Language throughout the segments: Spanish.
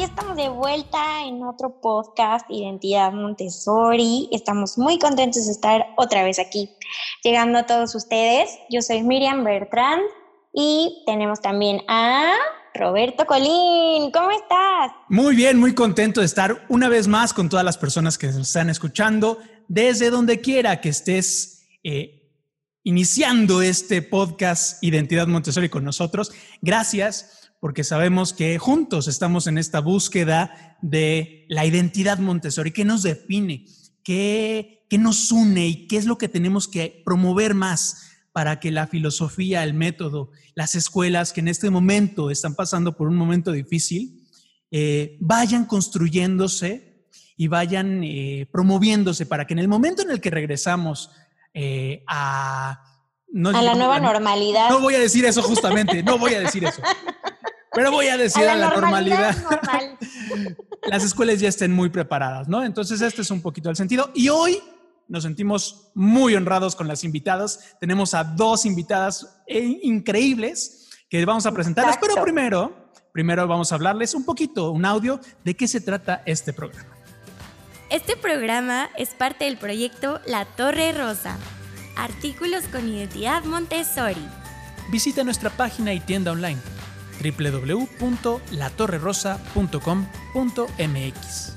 Ya estamos de vuelta en otro podcast Identidad Montessori. Estamos muy contentos de estar otra vez aquí, llegando a todos ustedes. Yo soy Miriam Bertrand y tenemos también a Roberto Colín. ¿Cómo estás? Muy bien, muy contento de estar una vez más con todas las personas que nos están escuchando, desde donde quiera que estés eh, iniciando este podcast Identidad Montessori con nosotros. Gracias, porque sabemos que juntos estamos en esta búsqueda de la identidad Montessori, qué nos define, qué, qué nos une y qué es lo que tenemos que promover más para que la filosofía, el método, las escuelas que en este momento están pasando por un momento difícil, eh, vayan construyéndose y vayan eh, promoviéndose para que en el momento en el que regresamos eh, a... no- A la no- nueva normalidad. No voy a decir eso justamente, no voy a decir eso. Pero voy a decir a la, normalidad. normal. Las escuelas ya estén muy preparadas, ¿no? Entonces este es un poquito el sentido. Y hoy nos sentimos muy honrados con las invitadas. Tenemos a dos invitadas eh, increíbles que vamos a presentarles, pero Exacto. primero, primero vamos a hablarles un poquito, un audio de qué se trata este programa. Este programa es parte del proyecto La Torre Rosa. Artículos con identidad Montessori. Visita nuestra página y tienda online www.latorrerosa.com.mx.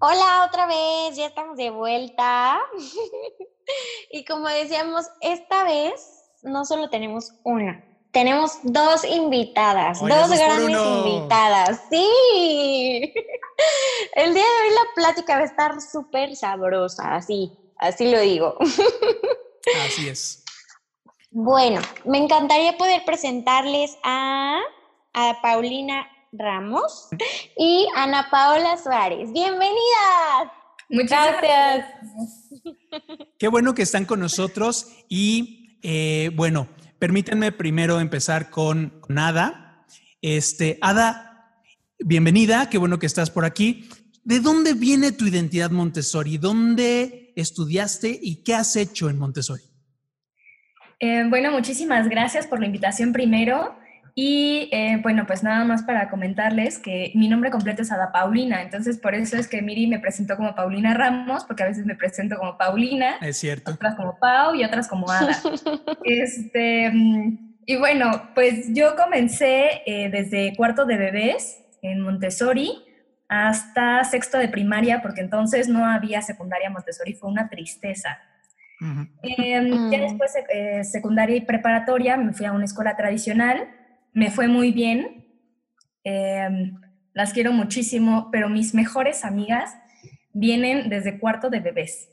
Hola otra vez, ya estamos de vuelta. y como decíamos, esta vez no solo tenemos una, tenemos dos invitadas, dos grandes invitadas. Sí. El día de hoy la plática va a estar súper sabrosa, así, así lo digo. Así es. Bueno, me encantaría poder presentarles a, a Paulina Ramos y Ana Paola Suárez. Bienvenidas. Muchas gracias. Qué bueno que están con nosotros y eh, bueno, permítanme primero empezar con, con Ada. Este, Ada, bienvenida, qué bueno que estás por aquí. ¿De dónde viene tu identidad Montessori? ¿Dónde estudiaste y qué has hecho en Montessori? Eh, bueno, muchísimas gracias por la invitación primero. Y eh, bueno, pues nada más para comentarles que mi nombre completo es Ada Paulina, entonces por eso es que Miri me presentó como Paulina Ramos, porque a veces me presento como Paulina, Es cierto. otras como Pau y otras como Ada. Este, y bueno, pues yo comencé eh, desde cuarto de bebés en Montessori hasta sexto de primaria, porque entonces no había secundaria Montessori, fue una tristeza. Ujú. Em, ya después, eh, secundaria y preparatoria, me fui a una escuela tradicional, me fue muy bien, em, las quiero muchísimo, pero mis mejores amigas vienen desde cuarto de bebés.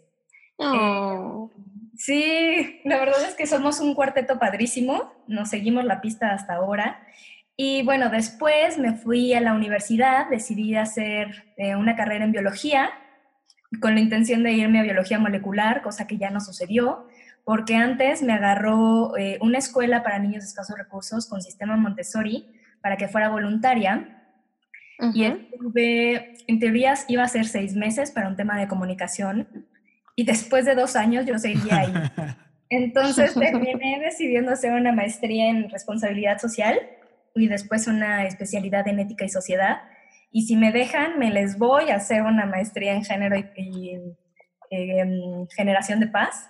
Oh. Sí, la verdad es que somos un cuarteto padrísimo, nos seguimos la pista hasta ahora. Y bueno, después me fui a la universidad, decidí hacer eh, una carrera en biología con la intención de irme a biología molecular, cosa que ya no sucedió, porque antes me agarró eh, una escuela para niños de escasos recursos con sistema Montessori para que fuera voluntaria. Y estuve, en teorías iba a ser seis meses para un tema de comunicación y después de dos años yo seguía ahí. Entonces terminé decidiendo hacer una maestría en responsabilidad social y después una especialidad en ética y sociedad. Y si me dejan, me les voy a hacer una maestría en género y, y, em, generación de paz.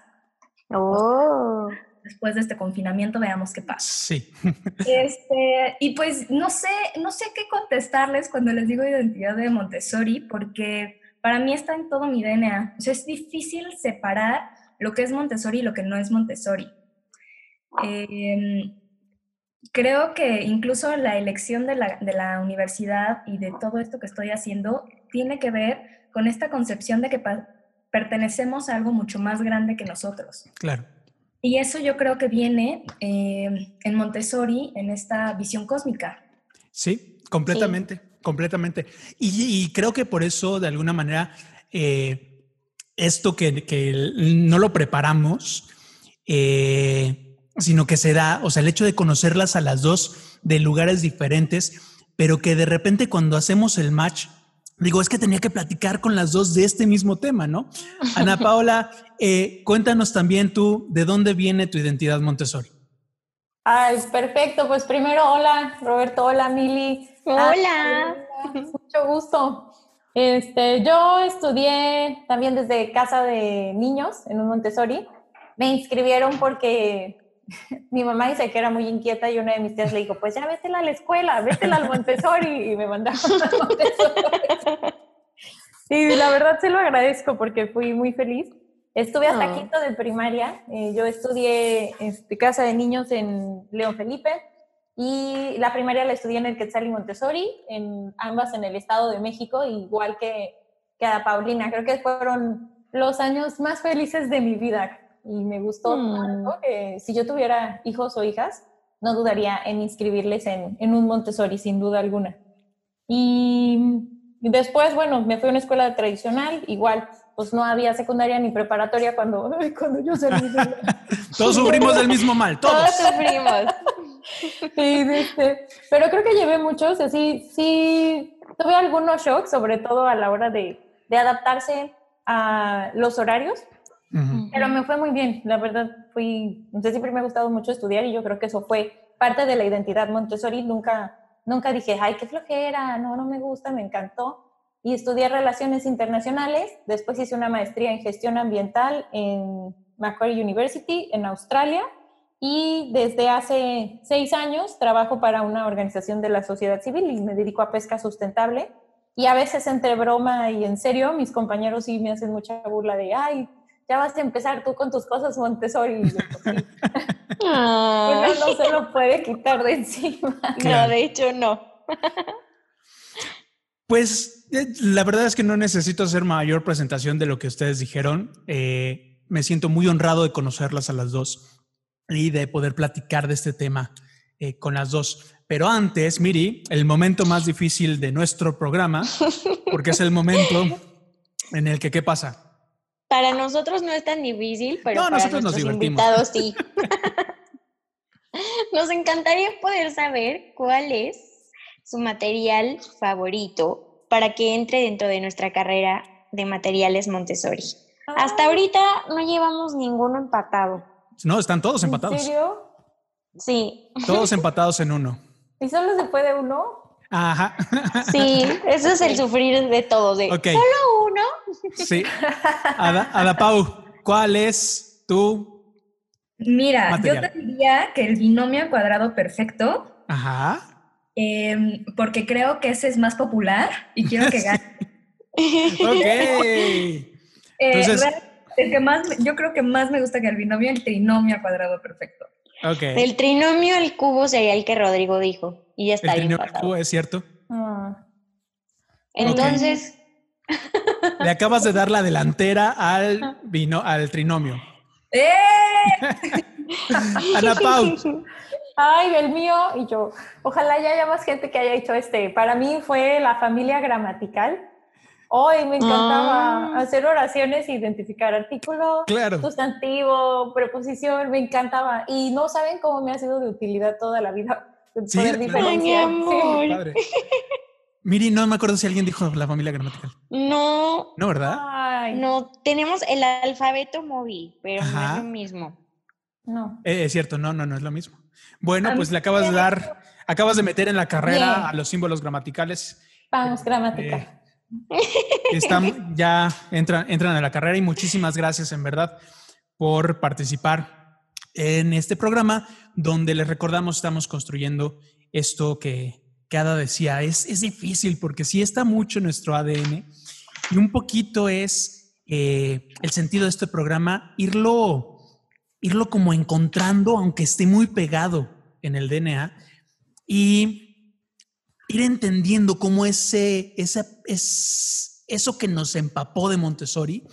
Oh. Después de este confinamiento, veamos qué pasa. Sí. Este, y pues no sé, no sé qué contestarles cuando les digo identidad de Montessori, porque para mí está en todo mi DNA. O sea, es difícil separar lo que es Montessori y lo que no es Montessori. Em, creo que incluso la elección de la, de la universidad y de todo esto que estoy haciendo tiene que ver con esta concepción de que pertenecemos a algo mucho más grande que nosotros. Claro. Y eso yo creo que viene eh, en Montessori, en esta visión cósmica. Sí, completamente, completamente. Y, creo que por eso, de alguna manera, eh, esto que, no lo preparamos, eh, sino que se da, o sea, el hecho de conocerlas a las dos de lugares diferentes, pero que de repente cuando hacemos el match, digo, es que tenía que platicar con las dos de este mismo tema, ¿no? Ana Paola, eh, cuéntanos también tú de dónde viene tu identidad Montessori. Ay, perfecto. Pues primero, hola, Roberto, hola, Mili. Hola. mucho gusto. Este, yo estudié también desde casa de niños en un Montessori. Me inscribieron porque mi mamá dice que era muy inquieta y una de mis tías le dijo, pues ya vétela a la escuela, vétela al Montessori y me mandaron al Montessori. Y la verdad se lo agradezco porque fui muy feliz. Estuve hasta ah. quinto de primaria. Eh, yo estudié este, casa de niños en León Felipe y la primaria la estudié en el Quetzal y Montessori, en, ambas en el Estado de México, igual que, que a Paulina. Creo que fueron los años más felices de mi vida y me gustó mm. tanto que si yo tuviera hijos o hijas, no dudaría en inscribirles en, en un Montessori, sin duda alguna. Y después, bueno, me fui a una escuela tradicional, igual pues no había secundaria ni preparatoria cuando, cuando yo salí. todos sufrimos del mismo mal, todos. Todos sufrimos. Este, pero creo que llevé muchos, así, sí, tuve algunos shocks, sobre todo a la hora de, de adaptarse a los horarios, pero me fue muy bien, la verdad, fui, no sé, siempre me ha gustado mucho estudiar y yo creo que eso fue parte de la identidad Montessori, nunca, nunca dije, ay, qué flojera, no, no me gusta, me encantó, y estudié relaciones internacionales. Después hice una maestría en gestión ambiental en Macquarie University en Australia y desde hace seis años trabajo para una organización de la sociedad civil y me dedico a pesca sustentable. Y a veces entre broma y en serio, mis compañeros sí me hacen mucha burla de, ay, ya vas a empezar tú con tus cosas Montessori. Y pues no se lo puede quitar de encima. No, de hecho no. Pues eh, la verdad es que no necesito hacer mayor presentación de lo que ustedes dijeron. Eh, me siento muy honrado de conocerlas a las dos y de poder platicar de este tema eh, con las dos. Pero antes, Miri, el momento más difícil de nuestro programa, porque es el momento en el que, ¿qué pasa? Para nosotros no es tan difícil, pero para nosotros nuestros nos invitados sí. nos encantaría poder saber cuál es su material favorito para que entre dentro de nuestra carrera de materiales Montessori. Hasta ah. ahorita no llevamos ninguno empatado. No, están todos empatados. ¿En serio? Sí. Todos empatados en uno. ¿Y solo se puede uno? Ajá. Sí, eso es el sufrir de todos. De ¿Solo uno? Sí. Ada, Ada Pau, ¿cuál es tu Mira, yo te diría que el binomio cuadrado perfecto. Ajá. Em, porque creo que ese es más popular y quiero que gane. ok. Eh, Entonces, el que más, yo creo que más me gusta que el binomio, el trinomio cuadrado perfecto. Okay. El trinomio al cubo sería el que Rodrigo dijo. Y ya está el trinomio al cubo es cierto. Ah. Entonces. Le acabas de dar la delantera al, vino, al trinomio. ¡Eh! Ana Pau, ay, el mío, y yo, ojalá ya haya más gente que haya hecho este. Para mí fue la familia gramatical. Hoy me encantaba ah. hacer oraciones, identificar artículo, sustantivo, preposición, me encantaba. Y no saben cómo me ha sido de utilidad toda la vida. Sí, poder diferenciar. Miri, no me acuerdo si alguien dijo la familia gramatical. No. No, ¿verdad? No, tenemos el alfabeto móvil, pero no es lo mismo. No. Eh, es cierto, no, no, no es lo mismo. Bueno, pues le acabas de dar, acabas de meter en la carrera a los símbolos gramaticales. Vamos, gramática. Eh, están, ya entran, entran a la carrera y muchísimas gracias en verdad por participar en este programa donde les recordamos estamos construyendo esto que Cada decía, es, es difícil porque sí está mucho en nuestro ADN y un poquito es eh, el sentido de este programa irlo irlo como encontrando, aunque esté muy pegado en el DNA, y ir entendiendo cómo ese, es, eso que nos empapó de Montessori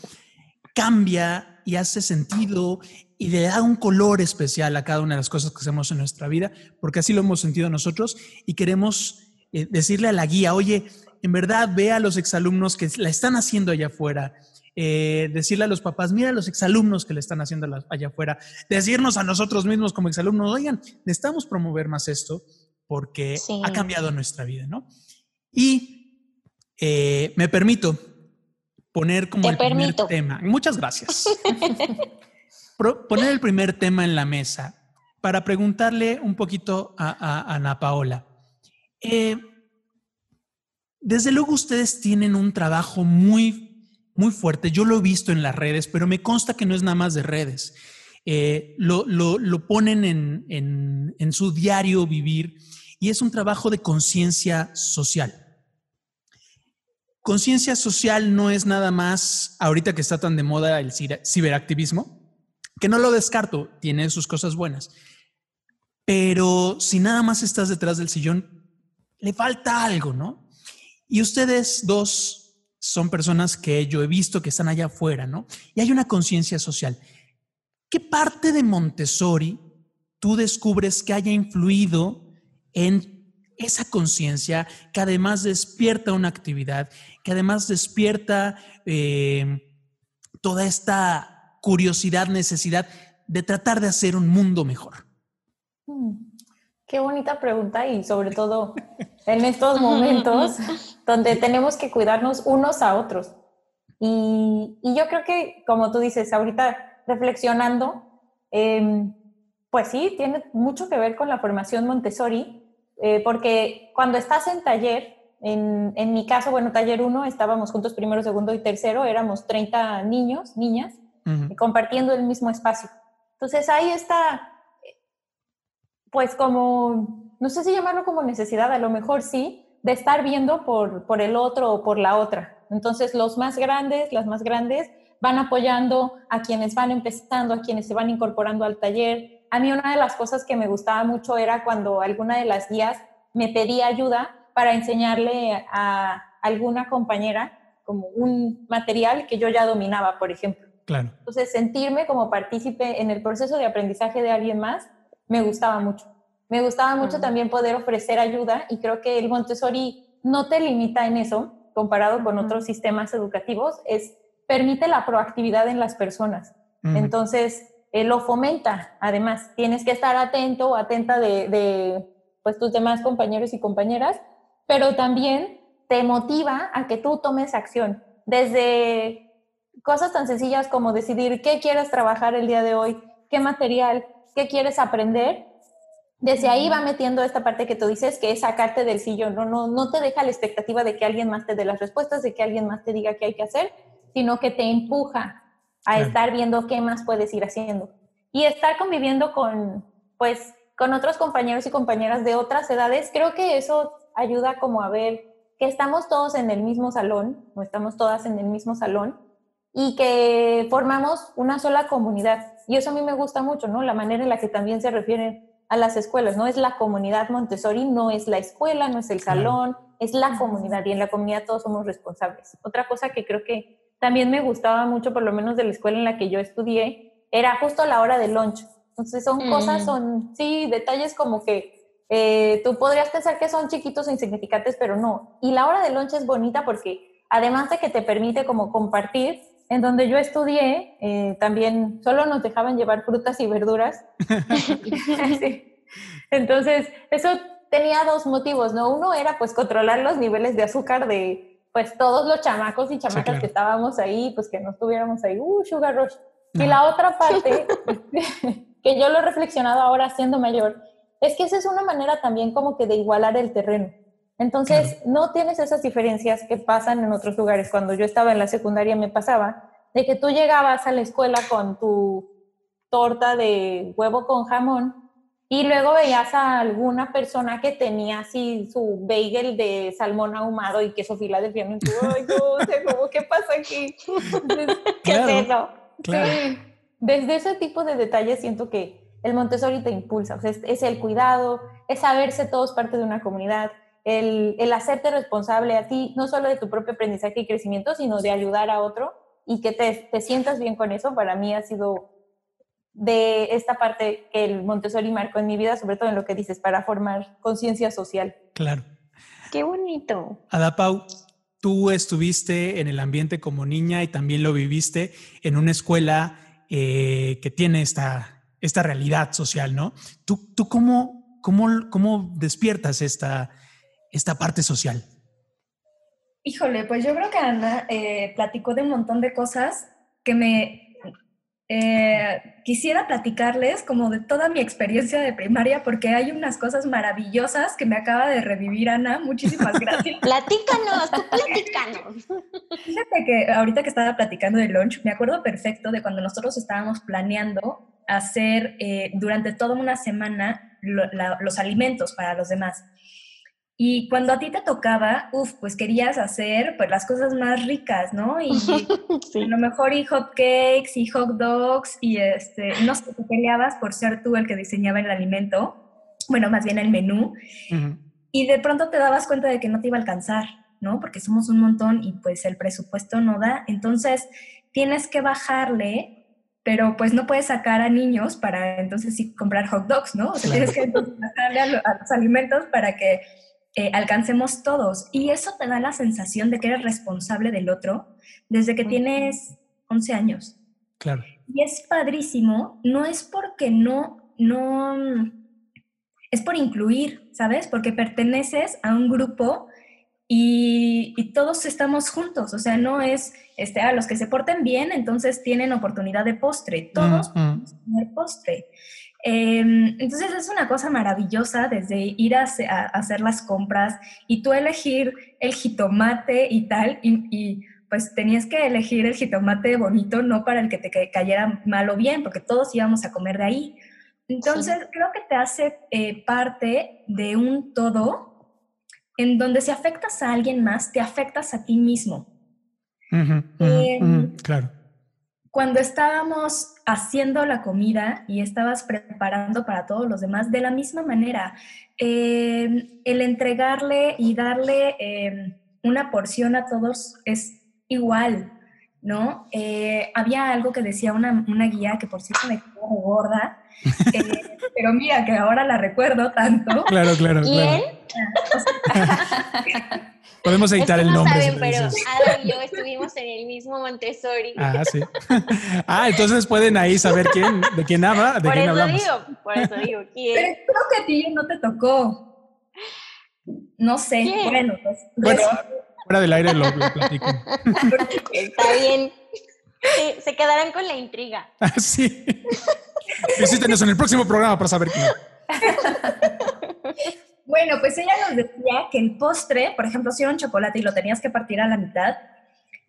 cambia y hace sentido y le da un color especial a cada una de las cosas que hacemos en nuestra vida, porque así lo hemos sentido nosotros y queremos eh, decirle a la guía, oye, en verdad ve a los exalumnos que la están haciendo allá afuera. Eh, decirle a los papás, mira a los exalumnos que le están haciendo allá afuera. Decirnos a nosotros mismos como exalumnos, oigan, necesitamos promover más esto porque ha cambiado nuestra vida, ¿no? Y eh, me permito poner como el primer tema. Muchas gracias. poner el primer tema en la mesa para preguntarle un poquito a, Ana Paola. Eh, desde luego ustedes tienen un trabajo muy, muy fuerte. Yo lo he visto en las redes, pero me consta que no es nada más de redes. Eh, lo, ponen en, en su diario vivir y es un trabajo de conciencia social. Conciencia social no es nada más, ahorita que está tan de moda el ciberactivismo, que no lo descarto, tiene sus cosas buenas. Pero si nada más estás detrás del sillón, le falta algo, ¿no? Y ustedes dos son personas que yo he visto que están allá afuera, ¿no? Y hay una conciencia social. ¿Qué parte de Montessori tú descubres que haya influido en esa conciencia que además despierta una actividad, que además despierta eh, toda esta curiosidad, necesidad de tratar de hacer un mundo mejor. Mm, qué bonita pregunta y sobre todo en estos momentos donde tenemos que cuidarnos unos a otros. Y, yo creo que, como tú dices, ahorita reflexionando, em, pues sí, tiene mucho que ver con la formación Montessori, eh, porque cuando estás en taller, en, en, mi caso, bueno, taller 1, estábamos juntos primero, segundo y tercero, éramos 30 niños, niñas, compartiendo el mismo espacio. Entonces ahí está, pues como, no sé si llamarlo como necesidad, a lo mejor sí, de estar viendo por, por el otro o por la otra. Entonces los más grandes, las más grandes, van apoyando a quienes van empezando, a quienes se van incorporando al taller, a mí una de las cosas que me gustaba mucho era cuando alguna de las guías me pedía ayuda para enseñarle a alguna compañera como un material que yo ya dominaba, por ejemplo. Claro. Entonces, sentirme como partícipe en el proceso de aprendizaje de alguien más me gustaba mucho. Me gustaba mucho también poder ofrecer ayuda y creo que el Montessori no te limita en eso, comparado con otros sistemas educativos, es permite la proactividad en las personas. Entonces, lo fomenta. Además, tienes que estar atento o atenta de, pues, tus demás compañeros y compañeras, pero también te motiva a que tú tomes acción. Desde cosas tan sencillas como decidir qué quieres trabajar el día de hoy, qué material, qué quieres aprender. Desde ahí va metiendo esta parte que tú dices, que es sacarte del sillón. No, no, no te deja la expectativa de que alguien más te dé las respuestas, de que alguien más te diga qué hay que hacer, sino que te empuja a estar viendo qué más puedes ir haciendo. Y estar conviviendo con, pues, con otros compañeros y compañeras de otras edades, creo que eso ayuda como a ver que estamos todos en el mismo salón, o estamos todas en el mismo salón, y que formamos una sola comunidad. Y eso a mí me gusta mucho, ¿no? La manera en la que también se refieren a las escuelas, ¿no? Es la comunidad Montessori, no es la escuela, no es el salón, es la comunidad y en la comunidad todos somos responsables. Otra cosa que creo que también me gustaba mucho, por lo menos de la escuela en la que yo estudié, era justo la hora de lunch. Entonces son cosas, mm. son, sí, detalles como que eh, tú podrías pensar que son chiquitos o insignificantes, pero no. Y la hora de lunch es bonita porque además de que te permite como compartir, en donde yo estudié, eh, también solo nos dejaban llevar frutas y verduras. Entonces, eso tenía dos motivos, ¿no? Uno era pues controlar los niveles de azúcar de, pues todos los chamacos y chamacas que estábamos ahí, pues que no estuviéramos ahí, uh, sugar rush. Y la otra parte, que yo lo he reflexionado ahora siendo mayor, es que esa es una manera también como que de igualar el terreno. Entonces, no tienes esas diferencias que pasan en otros lugares. Cuando yo estaba en la secundaria me pasaba de que tú llegabas a la escuela con tu torta de huevo con jamón y luego veías a alguna persona que tenía así su bagel de salmón ahumado y queso Filadelfia. Y tú, ay, no sé cómo, ¿qué pasa aquí? ¿Qué es eso? Sí. Desde ese tipo de detalles siento que el Montessori te impulsa. O sea, es, el cuidado, es saberse todos parte de una comunidad, el, el hacerte responsable a ti, no solo de tu propio aprendizaje y crecimiento, sino de ayudar a otro y que te, te sientas bien con eso. Para mí ha sido de esta parte que el Montessori marcó en mi vida, sobre todo en lo que dices, para formar conciencia social. Claro. Qué bonito. Adapau, tú estuviste en el ambiente como niña y también lo viviste en una escuela eh, que tiene esta, esta realidad social, ¿no? ¿Tú, tú cómo, cómo, cómo despiertas esta, esta parte social? Híjole, pues yo creo que Ana eh, platicó de un montón de cosas que me eh, quisiera platicarles como de toda mi experiencia de primaria porque hay unas cosas maravillosas que me acaba de revivir Ana. Muchísimas gracias. platícanos, tú platícanos. Fíjate que ahorita que estaba platicando de lunch, me acuerdo perfecto de cuando nosotros estábamos planeando hacer eh, durante toda una semana los alimentos para los demás. Y cuando a ti te tocaba, uff, pues querías hacer pues las cosas más ricas, ¿no? Y a lo mejor y hot cakes y hot dogs y este, no sé, te peleabas por ser tú el que diseñaba el alimento, bueno, más bien el menú. Y de pronto te dabas cuenta de que no te iba a alcanzar, ¿no? Porque somos un montón y pues el presupuesto no da. Entonces, tienes que bajarle pero pues no puedes sacar a niños para entonces sí comprar hot dogs, ¿no? O sea, tienes que bajarle a, los alimentos para que eh, alcancemos todos. Y eso te da la sensación de que eres responsable del otro desde que tienes 11 años. Claro. Y es padrísimo, no es porque no, no, es por incluir, ¿sabes? Porque perteneces a un grupo y, todos estamos juntos, o sea, no es, este, a los que se porten bien, entonces tienen oportunidad de postre, todos podemos tener postre. Em, entonces es una cosa maravillosa desde ir a, hacer las compras y tú elegir el jitomate y tal, y, pues tenías que elegir el jitomate bonito, no para el que te cayera mal o bien, porque todos íbamos a comer de ahí. Entonces creo que te hace eh, parte de un todo en donde si afectas a alguien más, te afectas a ti mismo. Em, claro cuando estábamos haciendo la comida y estabas preparando para todos los demás, de la misma manera, eh, el entregarle y darle eh, una porción a todos es igual, ¿no? Eh, había algo que decía una, guía que por cierto me quedó gorda, pero mira que ahora la recuerdo tanto. Claro, claro, claro. Podemos editar el nombre. Saben, pero Ada y yo estuvimos en el mismo Montessori. Ah, sí. ah, entonces pueden ahí saber quién, de quién habla, de por quién eso hablamos. Digo, por eso digo, ¿quién? Pero creo que a ti no te tocó. No sé. Bueno, pues. Bueno, fuera del aire lo, platico. Está bien. se quedarán con la intriga. Ah, sí. Visítenos en el próximo programa para saber quién. Bueno, pues ella nos decía que el postre, por ejemplo, si era un chocolate y lo tenías que partir a la mitad,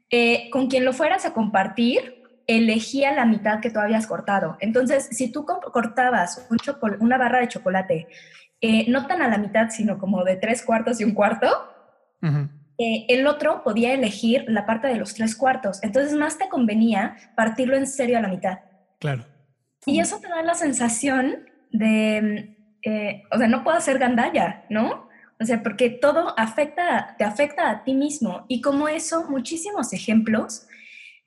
eh, con quien lo fueras a compartir, elegía la mitad que tú habías cortado. Entonces, si tú cortabas una barra de chocolate, eh, no tan a la mitad, sino como de tres cuartos y un cuarto, eh, el otro podía elegir la parte de los tres cuartos. Entonces, más te convenía partirlo en serio a la mitad. Claro. Y eso te da la sensación de, eh, o sea, no puedo hacer gandalla, ¿no? O sea, porque todo afecta, te afecta a ti mismo. Y como eso, muchísimos ejemplos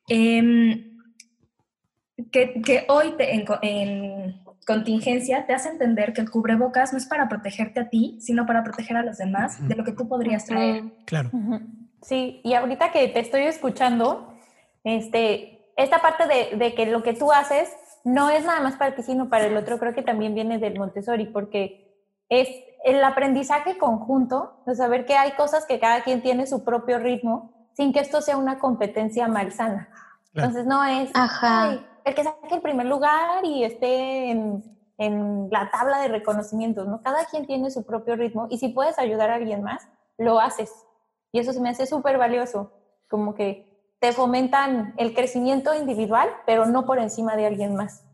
em, que, que, hoy en, contingencia te hace entender que el cubrebocas no es para protegerte a ti, sino para proteger a los demás de lo que tú podrías traer. Claro. Sí, y ahorita que te estoy escuchando, este, esta parte de, de que lo que tú haces no es nada más para ti, sino para el otro, creo que también viene del Montessori, porque es el aprendizaje conjunto, de saber que hay cosas que cada quien tiene su propio ritmo, sin que esto sea una competencia malsana. Entonces no es el que saque el primer lugar y esté en, en la tabla de reconocimientos, ¿no? Cada quien tiene su propio ritmo y si puedes ayudar a alguien más, lo haces. Y eso se me hace súper valioso, como que te fomentan el crecimiento individual, pero no por encima de alguien más.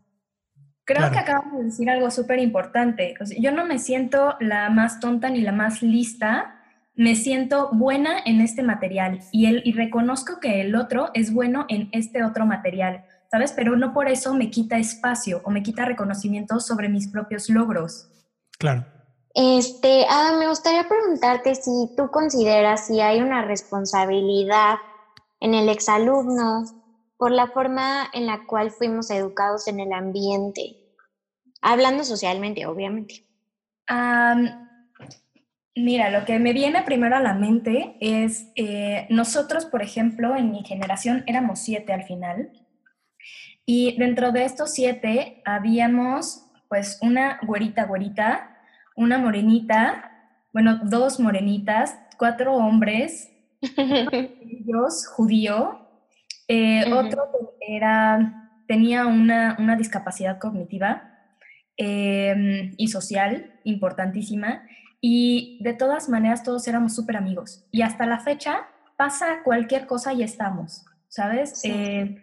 Creo que acabamos de decir algo súper importante. yo no me siento la más tonta ni la más lista, me siento buena en este material y, el, y reconozco que el otro es bueno en este otro material, ¿sabes? Pero no por eso me quita espacio o me quita reconocimiento sobre mis propios logros. Claro. Este, Ada, me gustaría preguntarte si tú consideras si hay una responsabilidad en el exalumno, por la forma en la cual fuimos educados en el ambiente, hablando socialmente, obviamente. Mira, lo que me viene primero a la mente es, eh, nosotros, por ejemplo, en mi generación éramos siete al final, y dentro de estos siete habíamos pues una güerita güerita, una morenita, bueno, dos morenitas, cuatro hombres, ellos judío, eh, otro era, tenía una, una discapacidad cognitiva em, y social importantísima, y de todas maneras todos éramos súper amigos. Y hasta la fecha pasa cualquier cosa y estamos, ¿sabes? Eh,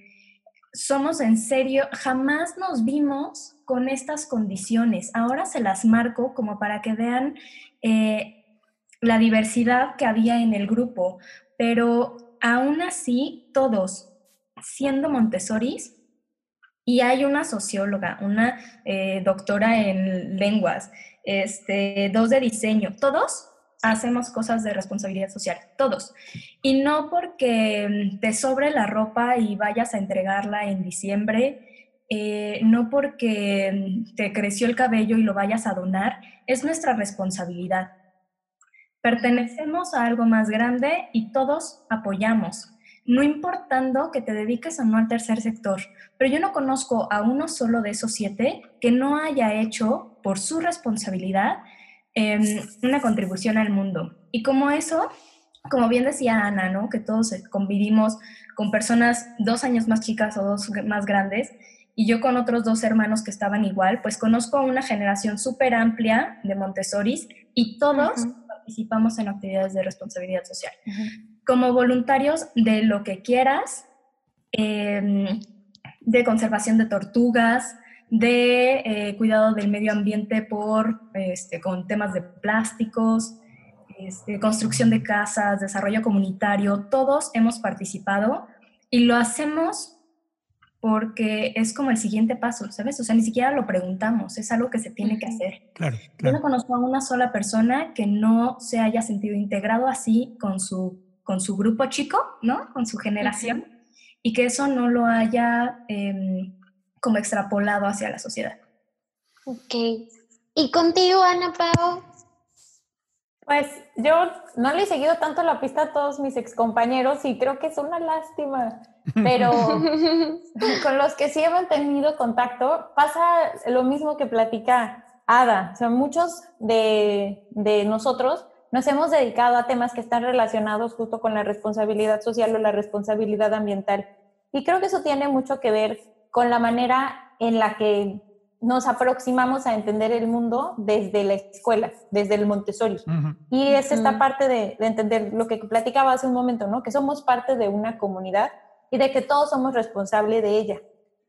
somos en serio, jamás nos vimos con estas condiciones. Ahora se las marco como para que vean eh, la diversidad que había en el grupo, pero aún así todos, siendo Montessoris, y hay una socióloga, una eh, doctora en lenguas, este, dos de diseño, todos hacemos cosas de responsabilidad social, todos. Y no porque te sobre la ropa y vayas a entregarla en diciembre, eh, no porque te creció el cabello y lo vayas a donar, es nuestra responsabilidad. Pertenecemos a algo más grande y todos apoyamos, no importando que te dediques o no al tercer sector. Pero yo no conozco a uno solo de esos siete que no haya hecho por su responsabilidad Em, una contribución al mundo. Y como eso, como bien decía Ana, ¿no? que todos convivimos con personas dos años más chicas o dos más grandes, y yo con otros dos hermanos que estaban igual, pues conozco a una generación súper amplia de Montessoris y todos participamos en actividades de responsabilidad social. Como voluntarios de lo que quieras, em, de conservación de tortugas, de eh, cuidado del medio ambiente por, este, con temas de plásticos, este, construcción de casas, desarrollo comunitario, todos hemos participado y lo hacemos porque es como el siguiente paso, ¿sabes? O sea, ni siquiera lo preguntamos, es algo que se tiene que hacer. Claro, Yo no conozco a una sola persona que no se haya sentido integrado así con su, con su grupo chico, ¿no? Con su generación, y que eso no lo haya... Em, como extrapolado hacia la sociedad. Ok. ¿Y contigo, Ana Pao? Pues yo no le he seguido tanto la pista a todos mis excompañeros y creo que es una lástima, pero con los que sí he mantenido contacto pasa lo mismo que platica Ada. O sea, muchos de, de nosotros nos hemos dedicado a temas que están relacionados justo con la responsabilidad social o la responsabilidad ambiental. Y creo que eso tiene mucho que ver con la manera en la que nos aproximamos a entender el mundo desde la escuela, desde el Montessori. Y es esta parte de, entender lo que platicaba hace un momento, ¿no? Que somos parte de una comunidad y de que todos somos responsables de ella.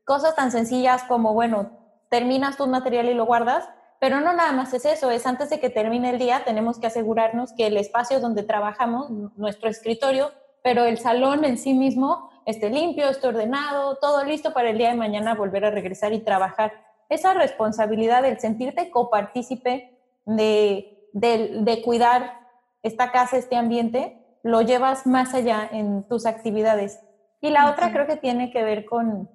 Cosas tan sencillas como, bueno, terminas tu material y lo guardas, pero no nada más es eso, es antes de que termine el día tenemos que asegurarnos que el espacio donde trabajamos, nuestro escritorio, pero el salón en sí mismo esté limpio, esté ordenado, todo listo para el día de mañana volver a regresar y trabajar. Esa responsabilidad del sentirte copartícipe de, de, cuidar esta casa, este ambiente, lo llevas más allá en tus actividades. Y la otra creo que tiene que ver con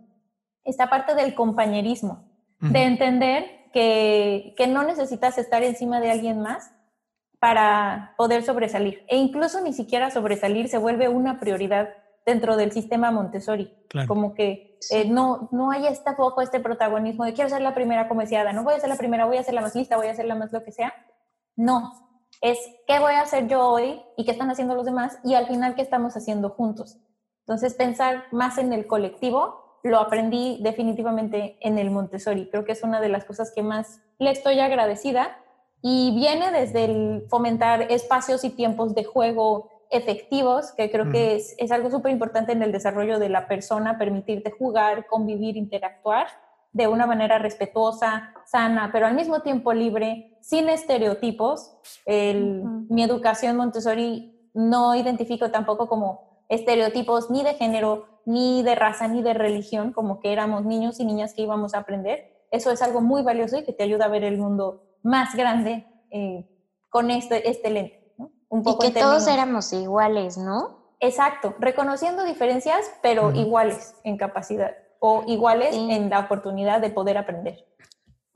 esta parte del compañerismo, de entender que, que, no necesitas estar encima de alguien más para poder sobresalir. E incluso ni siquiera sobresalir se vuelve una prioridad dentro del sistema Montessori. Como que eh, no, no hay este foco, este protagonismo de quiero ser la primera decía no voy a ser la primera, voy a ser la más lista, voy a ser la más lo que sea. No, es qué voy a hacer yo hoy y qué están haciendo los demás y al final qué estamos haciendo juntos. Entonces pensar más en el colectivo lo aprendí definitivamente en el Montessori. Creo que es una de las cosas que más le estoy agradecida y viene desde el fomentar espacios y tiempos de juego efectivos, que creo que es, es algo súper importante en el desarrollo de la persona, permitirte jugar, convivir, interactuar de una manera respetuosa, sana, pero al mismo tiempo libre, sin estereotipos. El, Mi educación Montessori no identifico tampoco como estereotipos ni de género, ni de raza, ni de religión, como que éramos niños y niñas que íbamos a aprender. Eso es algo muy valioso y que te ayuda a ver el mundo más grande eh, con este, este lente y que todos éramos iguales, ¿no? Exacto, reconociendo diferencias, pero iguales en capacidad o iguales en la oportunidad de poder aprender.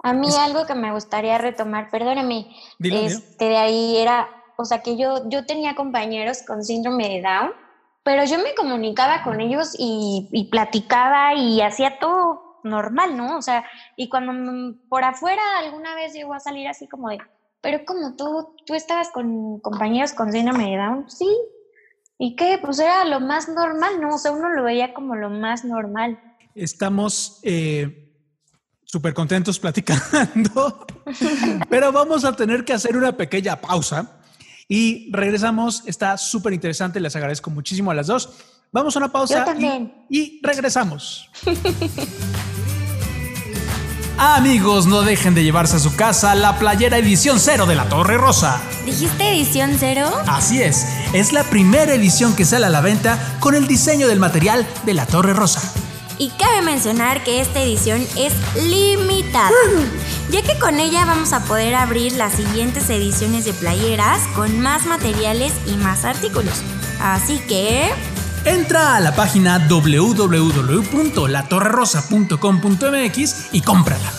A mí algo que me gustaría retomar, perdóname, este, de ahí era o sea, que yo, yo tenía compañeros con síndrome de Down, pero yo me comunicaba con ellos y, y platicaba y hacía todo normal, ¿no? O sea, y cuando por afuera alguna vez llegó a salir así como de, pero como tú, tú estabas con compañeros con síndrome de Down, sí. ¿Y qué? Pues era lo más normal, ¿no? O sea, uno lo veía como lo más normal. Estamos eh, súper contentos platicando, pero vamos a tener que hacer una pequeña pausa y regresamos. Está súper interesante, les agradezco muchísimo a las dos. Vamos a una pausa y, y regresamos. Amigos, no dejen de llevarse a su casa la playera edición cero de la Torre Rosa. ¿Dijiste edición cero? Así es, es la primera edición que sale a la venta con el diseño del material de la Torre Rosa. Y cabe mencionar que esta edición es limitada, ya que con ella vamos a poder abrir las siguientes ediciones de playeras con más materiales y más artículos. Así que... Entra a la página www.latorrerosa.com.mx y cómprala.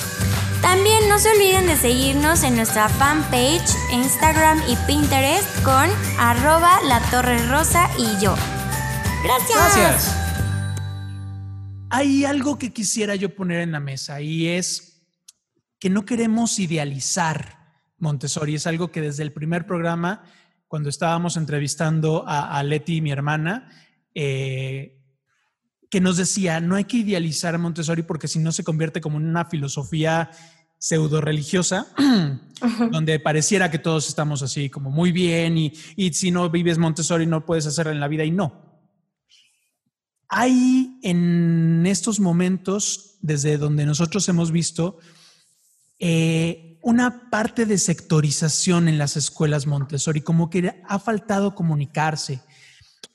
También no se olviden de seguirnos en nuestra fanpage, Instagram y Pinterest con arroba la torre rosa y yo. Gracias. Gracias. Hay algo que quisiera yo poner en la mesa y es que no queremos idealizar Montessori. Es algo que desde el primer programa, cuando estábamos entrevistando a, a Leti, mi hermana, eh, que nos decía, no hay que idealizar a Montessori porque si no se convierte como en una filosofía pseudo religiosa, donde pareciera que todos estamos así como muy bien y, y si no vives Montessori no puedes hacerlo en la vida y no. Hay en estos momentos, desde donde nosotros hemos visto, eh, una parte de sectorización en las escuelas Montessori, como que ha faltado comunicarse,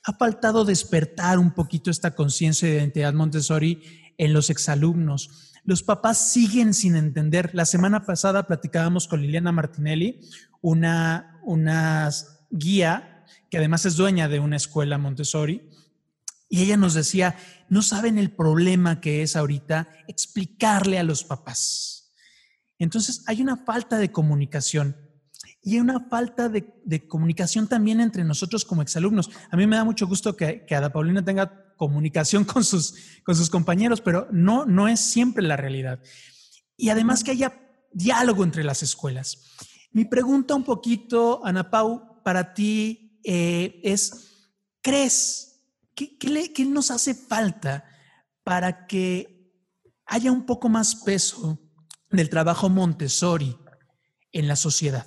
ha faltado despertar un poquito esta conciencia de identidad Montessori en los exalumnos. Los papás siguen sin entender. La semana pasada platicábamos con Liliana Martinelli, una, una guía que además es dueña de una escuela Montessori, y ella nos decía, no saben el problema que es ahorita explicarle a los papás. Entonces hay una falta de comunicación y una falta de, comunicación también entre nosotros como exalumnos. A mí me da mucho gusto que, que Ada Paulina tenga comunicación con sus, con sus compañeros, pero no, no es siempre la realidad. Y además que haya diálogo entre las escuelas. Mi pregunta un poquito, Ana Pau, para ti eh, es, ¿crees ¿Qué, nos hace falta para que haya un poco más peso del trabajo Montessori en la sociedad?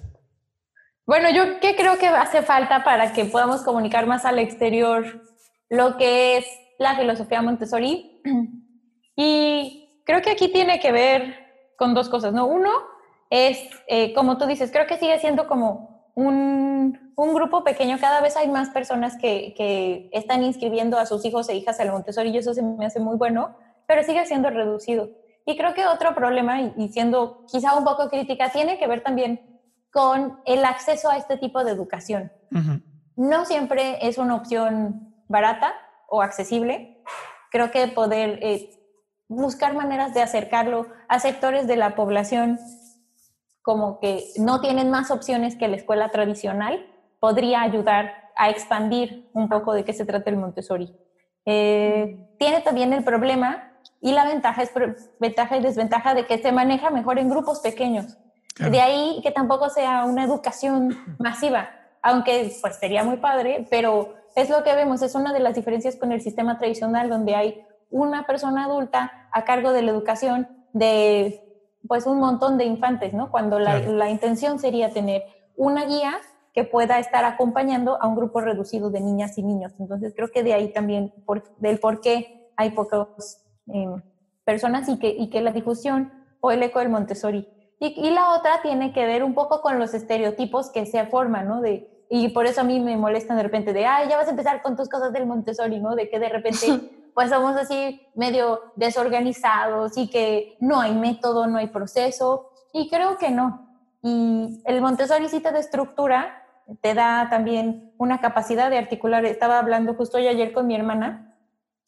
Bueno, yo qué creo que hace falta para que podamos comunicar más al exterior lo que es la filosofía Montessori. Y creo que aquí tiene que ver con dos cosas, ¿no? Uno es, eh, como tú dices, creo que sigue siendo como un un grupo pequeño, cada vez hay más personas que, que, están inscribiendo a sus hijos e hijas al Montessori y eso se me hace muy bueno, pero sigue siendo reducido. Y creo que otro problema, y, siendo quizá un poco crítica, tiene que ver también con el acceso a este tipo de educación. No siempre es una opción barata o accesible. Creo que poder eh, buscar maneras de acercarlo a sectores de la población como que no tienen más opciones que la escuela tradicional, podría ayudar a expandir un poco de qué se trata el Montessori. Eh, tiene también el problema y la ventaja es ventaja y desventaja de que se maneja mejor en grupos pequeños. De ahí que tampoco sea una educación masiva, aunque pues sería muy padre, pero es lo que vemos, es una de las diferencias con el sistema tradicional donde hay una persona adulta a cargo de la educación de pues un montón de infantes, ¿no? Cuando la, la intención sería tener una guía que pueda estar acompañando a un grupo reducido de niñas y niños. Entonces creo que de ahí también, por, del por qué hay pocas eh, personas y que, y que la difusión o el eco del Montessori. Y, y, la otra tiene que ver un poco con los estereotipos que se forman, ¿no? De, y por eso a mí me molestan de repente de, ay, ya vas a empezar con tus cosas del Montessori, ¿no? De que de repente pues somos así medio desorganizados y que no hay método, no hay proceso. Y creo que no. Y el Montessori cita de estructura te da también una capacidad de articular. Estaba hablando justo ayer con mi hermana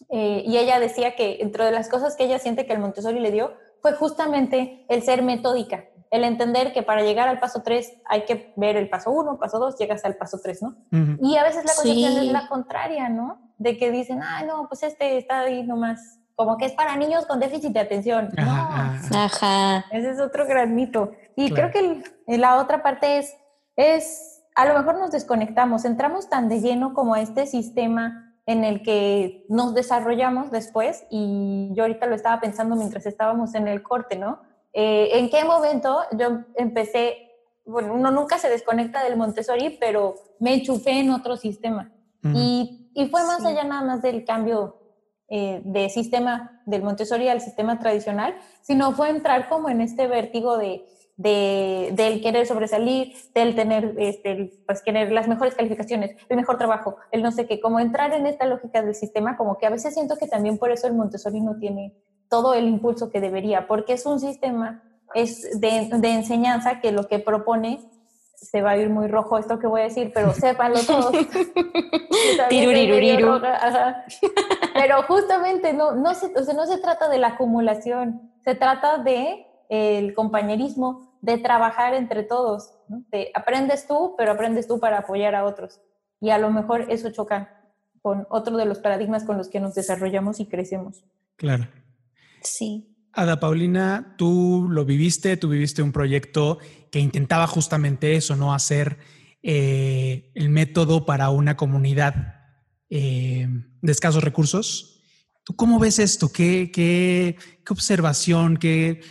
eh, y ella decía que entre de las cosas que ella siente que el Montessori le dio fue justamente el ser metódica, el entender que para llegar al paso 3 hay que ver el paso 1, paso 2, llegas al paso 3, ¿no? Ujú. Y a veces la concepción Sí. es la contraria, ¿no? De que dicen, ah, no, pues este está ahí nomás, como que es para niños con déficit de atención. Ajá, no, ajá. Ese es otro gran mito. Y Claro. creo que la otra parte es, es, a lo mejor nos desconectamos, entramos tan de lleno como a este sistema en el que nos desarrollamos después, y yo ahorita lo estaba pensando mientras estábamos en el corte, ¿no? Eh, ¿En qué momento yo empecé, bueno, uno nunca se desconecta del Montessori, pero me enchufé en otro sistema? Ujú. Y, y fue más Sí. allá nada más del cambio eh, de sistema del Montessori al sistema tradicional, sino fue entrar como en este vértigo de, de- del querer sobresalir, del tener, este, el, pues querer las mejores calificaciones, el mejor trabajo, el no sé qué, como entrar en esta lógica del sistema, como que a veces siento que también por eso el Montessori no tiene todo el impulso que debería, porque es un sistema es de, de enseñanza que lo que propone se va a ir muy rojo esto que voy a decir, pero sépanlo todos. Tiruriruriru. Ajá. Pero justamente no, no, se, o sea, no se trata de la acumulación, se trata de el compañerismo, de trabajar entre todos. ¿no? De, aprendes tú, pero aprendes tú para apoyar a otros. Y a lo mejor eso choca con otro de los paradigmas con los que nos desarrollamos y crecemos. Claro. Sí. Ada Paulina, tú lo viviste, tú viviste un proyecto que intentaba justamente eso, ¿no? Hacer eh, el método para una comunidad eh, de escasos recursos. ¿Tú cómo ves esto? ¿Qué, qué, qué observación, qué,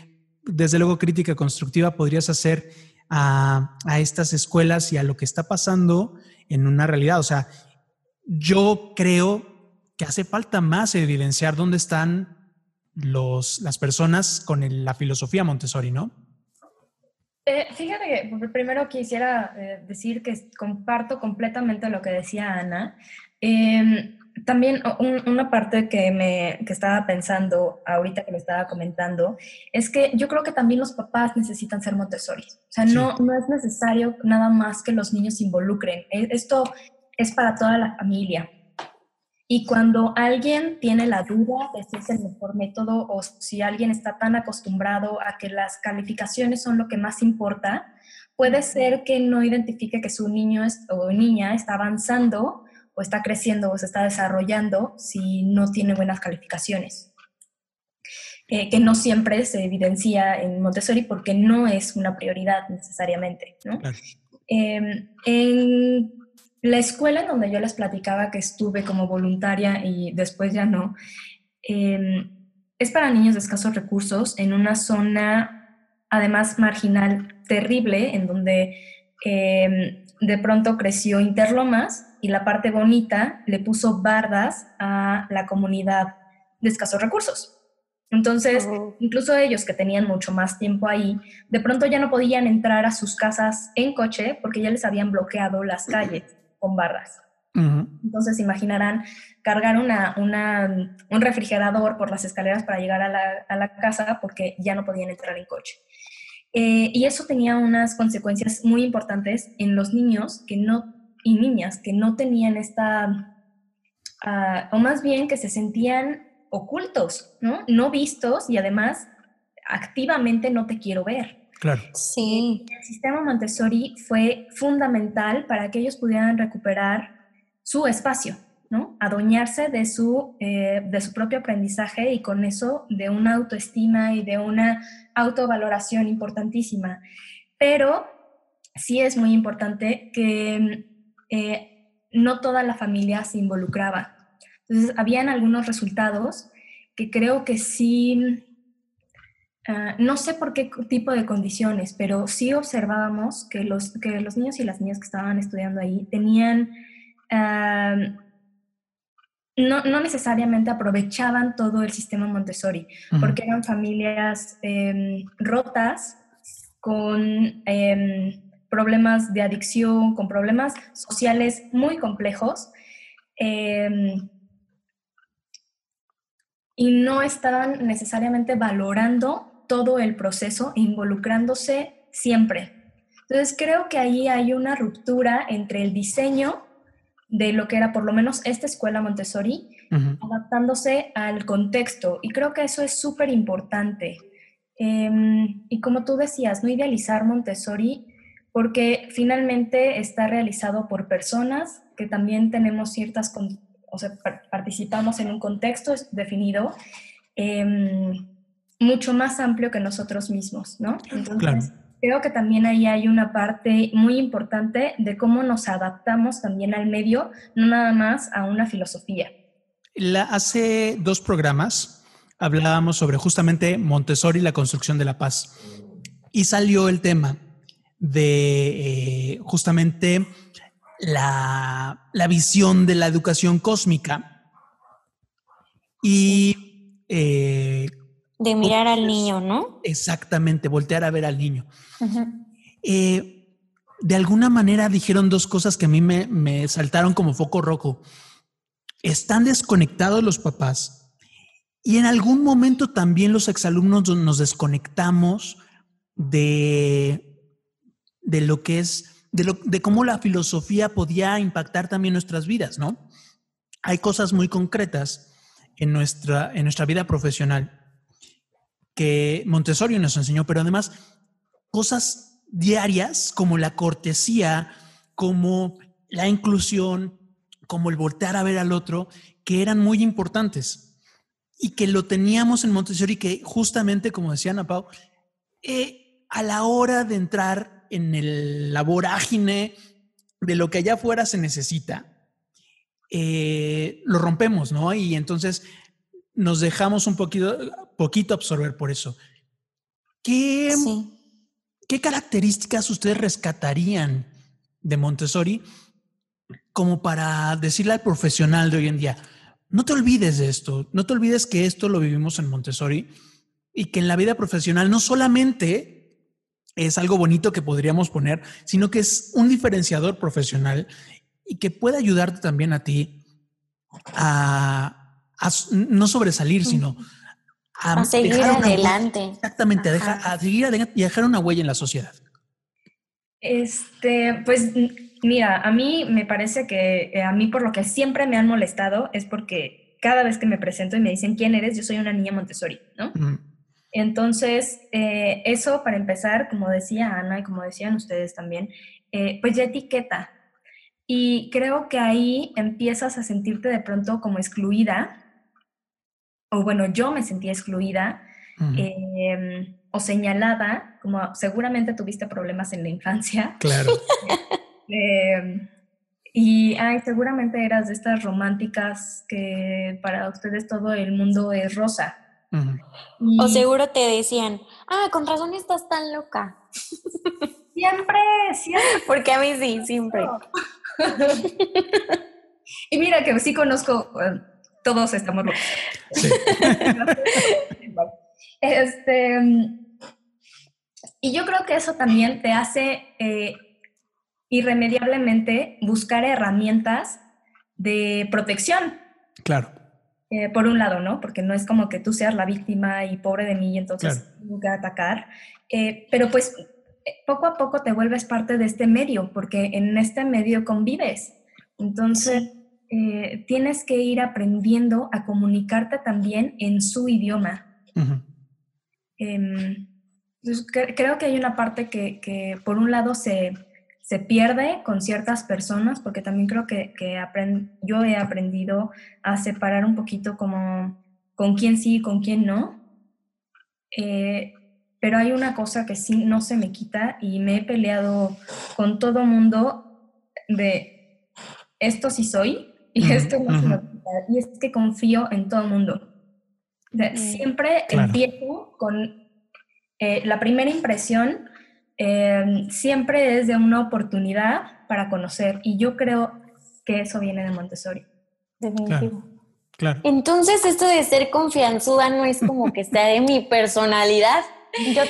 desde luego, crítica constructiva podrías hacer a, a estas escuelas y a lo que está pasando en una realidad? O sea, yo creo que hace falta más evidenciar dónde están los, las personas con la filosofía Montessori, ¿no? Eh, fíjate que primero quisiera eh, decir que comparto completamente lo que decía Ana. Eh, también un- una parte que, me, que estaba pensando ahorita que me estaba comentando es que yo creo que también los papás necesitan ser Montessori. O sea, Sí. no, no es necesario nada más que los niños se involucren. E- Esto es para toda la familia. Y cuando alguien tiene la duda de si es el mejor método o si alguien está tan acostumbrado a que las calificaciones son lo que más importa, puede ser que no identifique que su niño es- o niña está avanzando o está creciendo o se está desarrollando si no tiene buenas calificaciones. Eh, que no siempre se evidencia en Montessori porque no es una prioridad necesariamente. ¿no? Claro. Eh, en la escuela en donde yo les platicaba que estuve como voluntaria y después ya no, eh, es para niños de escasos recursos en una zona además marginal terrible en donde eh, de pronto creció Interlomas y la parte bonita le puso bardas a la comunidad de escasos recursos. Entonces, Oh. incluso ellos que tenían mucho más tiempo ahí, de pronto ya no podían entrar a sus casas en coche porque ya les habían bloqueado las calles con barras. Ujú. Entonces, imaginarán cargar una, una- un refrigerador por las escaleras para llegar a la, a la casa porque ya no podían entrar en coche. Eh, y eso tenía unas consecuencias muy importantes en los niños que no, y niñas que no tenían esta, ah, o más bien que se sentían ocultos, ¿no? No vistos y además activamente no te quiero ver. Claro. Sí. El sistema Montessori fue fundamental para que ellos pudieran recuperar su espacio, ¿no? Adueñarse de su, eh, de su propio aprendizaje y con eso de una autoestima y de una autovaloración importantísima. Pero sí es muy importante que eh, no toda la familia se involucraba. Entonces, habían algunos resultados que creo que sí Ah, no sé por qué tipo de condiciones, pero sí observábamos que los, que los niños y las niñas que estaban estudiando ahí tenían, ah, no, no necesariamente aprovechaban todo el sistema Montessori, Ujú. porque eran familias em, rotas, con em, problemas de adicción, con problemas sociales muy complejos. em, y no estaban necesariamente valorando todo el proceso e involucrándose siempre. Entonces creo que ahí hay una ruptura entre el diseño de lo que era por lo menos esta escuela Montessori, Ujú. adaptándose al contexto. Y creo que eso es súper importante. Em, y como tú decías, no idealizar Montessori porque finalmente está realizado por personas que también tenemos ciertas, o sea, participamos en un contexto definido em, mucho más amplio que nosotros mismos, ¿no? Entonces, creo que también ahí hay una parte muy importante de cómo nos adaptamos también al medio, no nada más a una filosofía. La, hace dos programas hablábamos sobre justamente Montessori y la construcción de la paz. Y salió el tema de eh, justamente la, visión de la educación cósmica. Y... Eh, de mirar al niño, ¿no? Exactamente, voltear a ver al niño. Eh, de alguna manera dijeron dos cosas que a mí me, me saltaron como foco rojo. Están desconectados los papás y en algún momento también los exalumnos nos desconectamos de de lo que es, de, lo, de cómo la filosofía podía impactar también nuestras vidas, ¿no? Hay cosas muy concretas en nuestra, en nuestra vida profesional que Montessori nos enseñó, pero además cosas diarias como la cortesía, como la inclusión, como el voltear a ver al otro, que eran muy importantes y que lo teníamos en Montessori, que justamente, como decía Ana Pau, eh, a la hora de entrar en el, la vorágine de lo que allá afuera se necesita, eh, lo rompemos, ¿no? Y entonces nos dejamos un poquito, poquito absorber por eso. ¿Qué, ¿Qué características ustedes rescatarían de Montessori como para decirle al profesional de hoy en día, no te olvides de esto, no te olvides que esto lo vivimos en Montessori y que en la vida profesional no solamente es algo bonito que podríamos poner, sino que es un diferenciador profesional y que puede ayudarte también a ti a, no sobresalir, sino a, seguir adelante. exactamente, a, seguir adelante y dejar una huella en la sociedad. Este, pues mira, a mí me parece que eh, a mí por lo que siempre me han molestado es porque cada vez que me presento y me dicen quién eres, yo soy una niña Montessori, ¿no? Entonces, eh, eso para empezar, como decía Ana y como decían ustedes también, eh, pues ya etiqueta. Y creo que ahí empiezas a sentirte de pronto como excluida, o bueno, yo me sentía excluida em, o señalada, como seguramente tuviste problemas en la infancia. Claro. Em, y ay, seguramente eras de estas románticas que para ustedes todo el mundo es rosa. O seguro te decían, ah, con razón estás tan loca. Siempre, siempre. Porque a mí sí, siempre. y mira que sí conozco, eh, todos estamos locos. este, y yo creo que eso también te hace eh, irremediablemente buscar herramientas de protección. Claro. Eh, por un lado, ¿no? Porque no es como que tú seas la víctima y pobre de mí y entonces tengo que atacar. Eh, pero pues eh, poco a poco te vuelves parte de este medio, porque en este medio convives. Entonces, tienes que ir aprendiendo a comunicarte también en su idioma. Em, creo que hay una parte que, que por un lado se, se pierde con ciertas personas, porque también creo que, que yo he aprendido a separar un poquito como con quién sí y con quién no. Eh, pero hay una cosa que sí no se me quita y me he peleado con todo mundo de esto sí soy y esto no se me quita. Y es que confío en todo el mundo. Mm. siempre empiezo con eh, la primera impresión Em, siempre es de una oportunidad para conocer y yo creo que eso viene de Montessori. Definitivo. Claro, Entonces esto de ser confianzuda no es como que sea de mi personalidad. Yo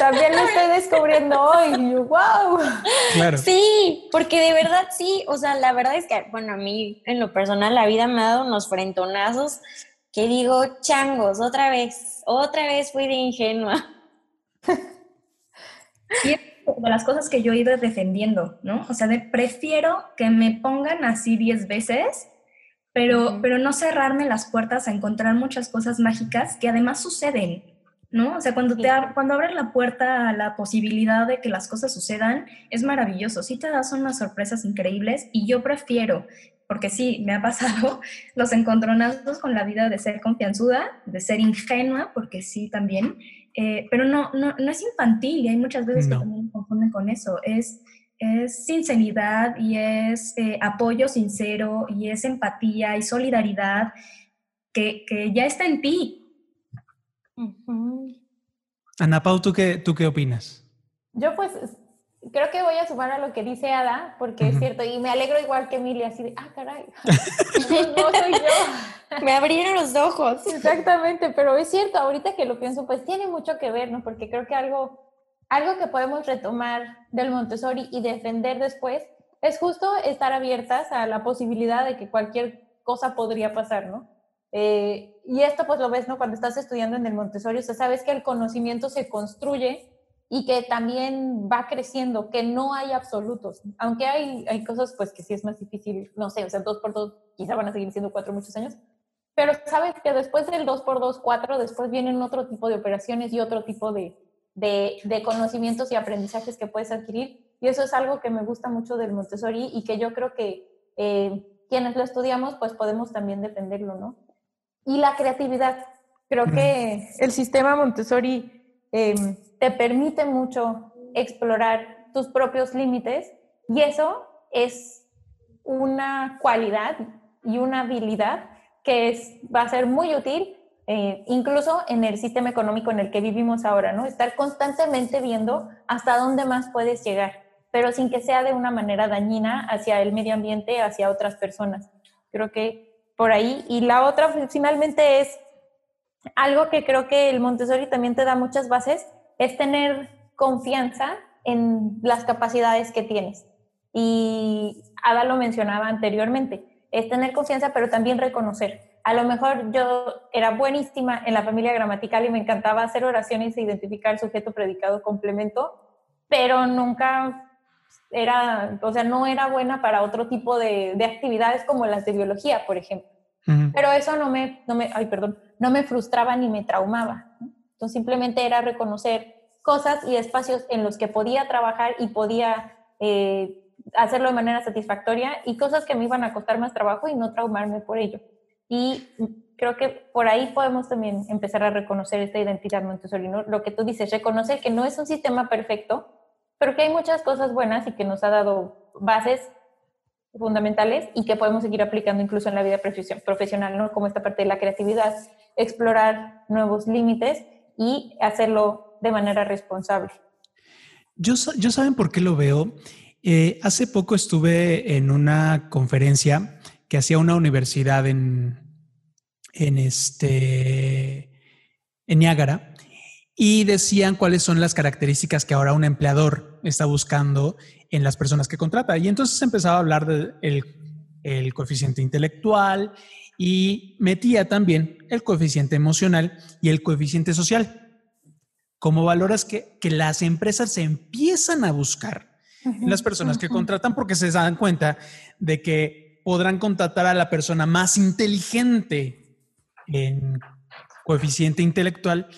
también lo estoy descubriendo hoy. ¡Wow! Claro. Sí, porque de verdad sí. O sea, la verdad es que, bueno, a mí en lo personal la vida me ha dado unos frentonazos que digo, changos, otra vez, otra vez fui de ingenua. Y es de las cosas que yo he ido defendiendo, ¿no? O sea, de prefiero que me pongan así 10 veces, pero, pero no cerrarme las puertas a encontrar muchas cosas mágicas que además suceden, ¿no? O sea, cuando, te, cuando abres la puerta a la posibilidad de que las cosas sucedan, es maravilloso. Sí te das unas sorpresas increíbles y yo prefiero, porque sí, me ha pasado los encontronazos con la vida de ser confianzuda, de ser ingenua, porque sí también, eh, pero no, no, no, es infantil y hay muchas veces que también me confunden con eso. Es, es sinceridad y es eh, apoyo sincero y es empatía y solidaridad que, que ya está en ti, Ana Pau, ¿tú qué, ¿tú qué opinas? Yo pues creo que voy a sumar a lo que dice Ada, porque es cierto, y me alegro igual que Emilia, así de, ah, caray, no soy yo. me abrieron los ojos. Exactamente, pero es cierto, ahorita que lo pienso, pues tiene mucho que ver, ¿no? Porque creo que algo, algo que podemos retomar del Montessori y defender después es justo estar abiertas a la posibilidad de que cualquier cosa podría pasar, ¿no? Eh, y esto pues lo ves, ¿no? Cuando estás estudiando en el Montessori, o sea, sabes que el conocimiento se construye y que también va creciendo, que no hay absolutos. Aunque hay, hay cosas pues que sí es más difícil, no sé, o sea, dos por dos quizá van a seguir siendo cuatro muchos años, pero sabes que después del dos por dos, cuatro, después vienen otro tipo de operaciones y otro tipo de, de, de conocimientos y aprendizajes que puedes adquirir. Y eso es algo que me gusta mucho del Montessori y que yo creo que eh, quienes lo estudiamos pues podemos también defenderlo, ¿no? y la creatividad. Creo que el sistema Montessori em, te permite mucho explorar tus propios límites y eso es una cualidad y una habilidad que es, va a ser muy útil eh, incluso en el sistema económico en el que vivimos ahora, ¿no? Estar constantemente viendo hasta dónde más puedes llegar, pero sin que sea de una manera dañina hacia el medio ambiente, hacia otras personas. Creo que por ahí. Y la otra finalmente es algo que creo que el Montessori también te da muchas bases, es tener confianza en las capacidades que tienes. Y Ada lo mencionaba anteriormente, es tener confianza, pero también reconocer. A lo mejor yo era buenísima en la familia gramatical y me encantaba hacer oraciones e identificar sujeto, predicado, complemento, pero nunca era, o sea, no era buena para otro tipo de, de actividades como las de biología, por ejemplo. Pero eso no me, no me, ay, perdón, no me frustraba ni me traumaba. Entonces simplemente era reconocer cosas y espacios en los que podía trabajar y podía eh, hacerlo de manera satisfactoria y cosas que me iban a costar más trabajo y no traumarme por ello. Y creo que por ahí podemos también empezar a reconocer esta identidad Montessori, ¿no? Lo que tú dices, reconocer que no es un sistema perfecto, pero que hay muchas cosas buenas y que nos ha dado bases fundamentales y que podemos seguir aplicando incluso en la vida profesional, ¿no? Como esta parte de la creatividad, explorar nuevos límites y hacerlo de manera responsable. Yo, yo saben por qué lo veo. Eh, hace poco estuve en una conferencia que hacía una universidad en, en, este, en Niágara y decían cuáles son las características que ahora un empleador está buscando en las personas que contrata. Y entonces empezaba a hablar del el coeficiente intelectual y metía también el coeficiente emocional y el coeficiente social. Como valoras que, que las empresas se empiezan a buscar en las personas que contratan porque se dan cuenta de que podrán contratar a la persona más inteligente en coeficiente intelectual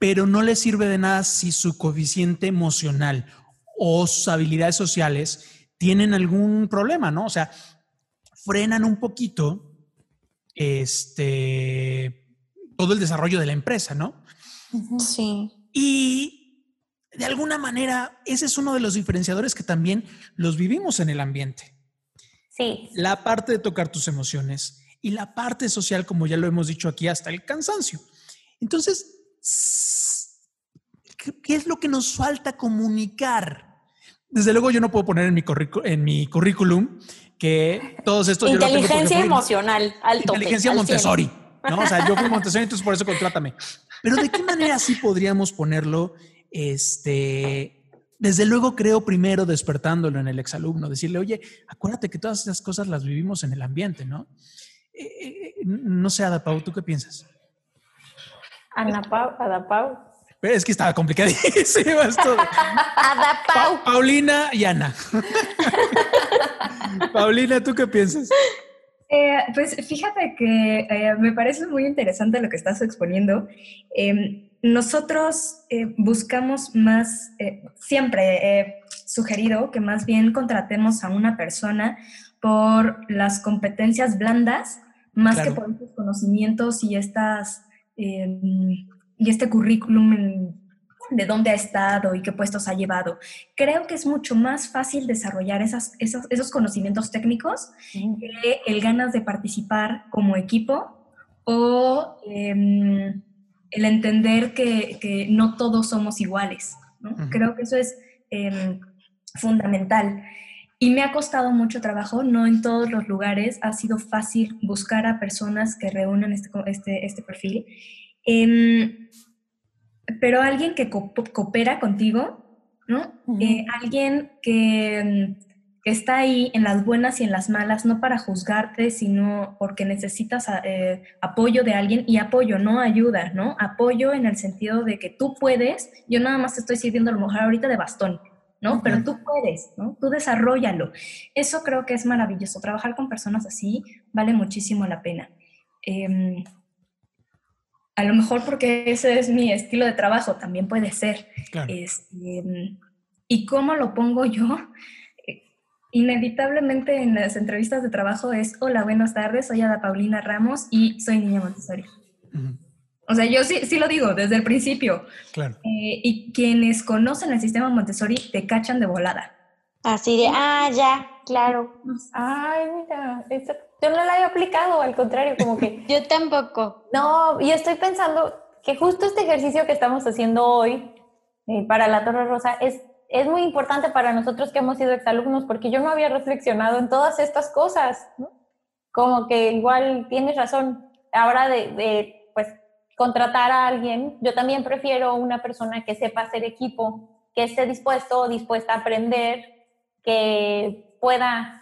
pero no le sirve de nada si su coeficiente emocional o sus habilidades sociales tienen algún problema, ¿no? O sea, frenan un poquito este, todo el desarrollo de la empresa, ¿no? Sí. Y de alguna manera, ese es uno de los diferenciadores que también los vivimos en el ambiente. Sí. La parte de tocar tus emociones y la parte social, como ya lo hemos dicho aquí, hasta el cansancio. Entonces, ¿qué es lo que nos falta comunicar? Desde luego yo no puedo poner en mi, en mi currículum que todos estos... Inteligencia emocional, alto. Inteligencia Montessori. ¿no? O sea, yo fui Montessori, entonces por eso contrátame. Pero ¿de qué manera sí podríamos ponerlo? Este, desde luego creo primero despertándolo en el exalumno, decirle, oye, acuérdate que todas esas cosas las vivimos en el ambiente, ¿no? Eh, eh, no sé, Adapau, ¿tú qué piensas? Ana Pau, Ada Pau. Es que estaba complicadísimo esto. Paulina y Ana. Paulina, ¿tú qué piensas? Eh, pues fíjate que eh, me parece muy interesante lo que estás exponiendo. Em, nosotros eh, buscamos más, eh, siempre he sugerido que más bien contratemos a una persona por las competencias blandas, más que por estos conocimientos y, estas, em, y este currículum de dónde ha estado y qué puestos ha llevado. Creo que es mucho más fácil desarrollar esas, esos, conocimientos técnicos que el ganas de participar como equipo o em, el entender que, no todos somos iguales. Creo que eso es em, fundamental. Y me ha costado mucho trabajo, no en todos los lugares ha sido fácil buscar a personas que reúnan este, este, este perfil. Em, pero alguien que coopera contigo, ¿no? Eh, alguien que, está ahí en las buenas y en las malas, no para juzgarte, sino porque necesitas eh, apoyo de alguien y apoyo, no ayuda, ¿no? Apoyo en el sentido de que tú puedes, yo nada más te estoy sirviendo a lo mejor ahorita de bastón, ¿no? Pero tú puedes, ¿no? Tú desarrollalo. Eso creo que es maravilloso. Trabajar con personas así vale muchísimo la pena. Em, a lo mejor porque ese es mi estilo de trabajo, también puede ser. Este, ¿Y cómo lo pongo yo? Inevitablemente en las entrevistas de trabajo es, hola, buenas tardes, soy Ada Paulina Ramos y soy niña Montessori. O sea, yo sí, sí lo digo desde el principio. Claro. Eh, y quienes conocen el sistema Montessori te cachan de volada. Así de, ah, ya, claro. Ay, mira, yo no la he aplicado, al contrario, como que... yo tampoco. No, y estoy pensando que justo este ejercicio que estamos haciendo hoy eh, para la Torre Rosa es, es muy importante para nosotros que hemos sido exalumnos, porque yo no había reflexionado en todas estas cosas, ¿no? Como que igual tienes razón, ahora de, de pues, contratar a alguien, yo también prefiero una persona que sepa hacer equipo, que esté dispuesto o dispuesta a aprender, que pueda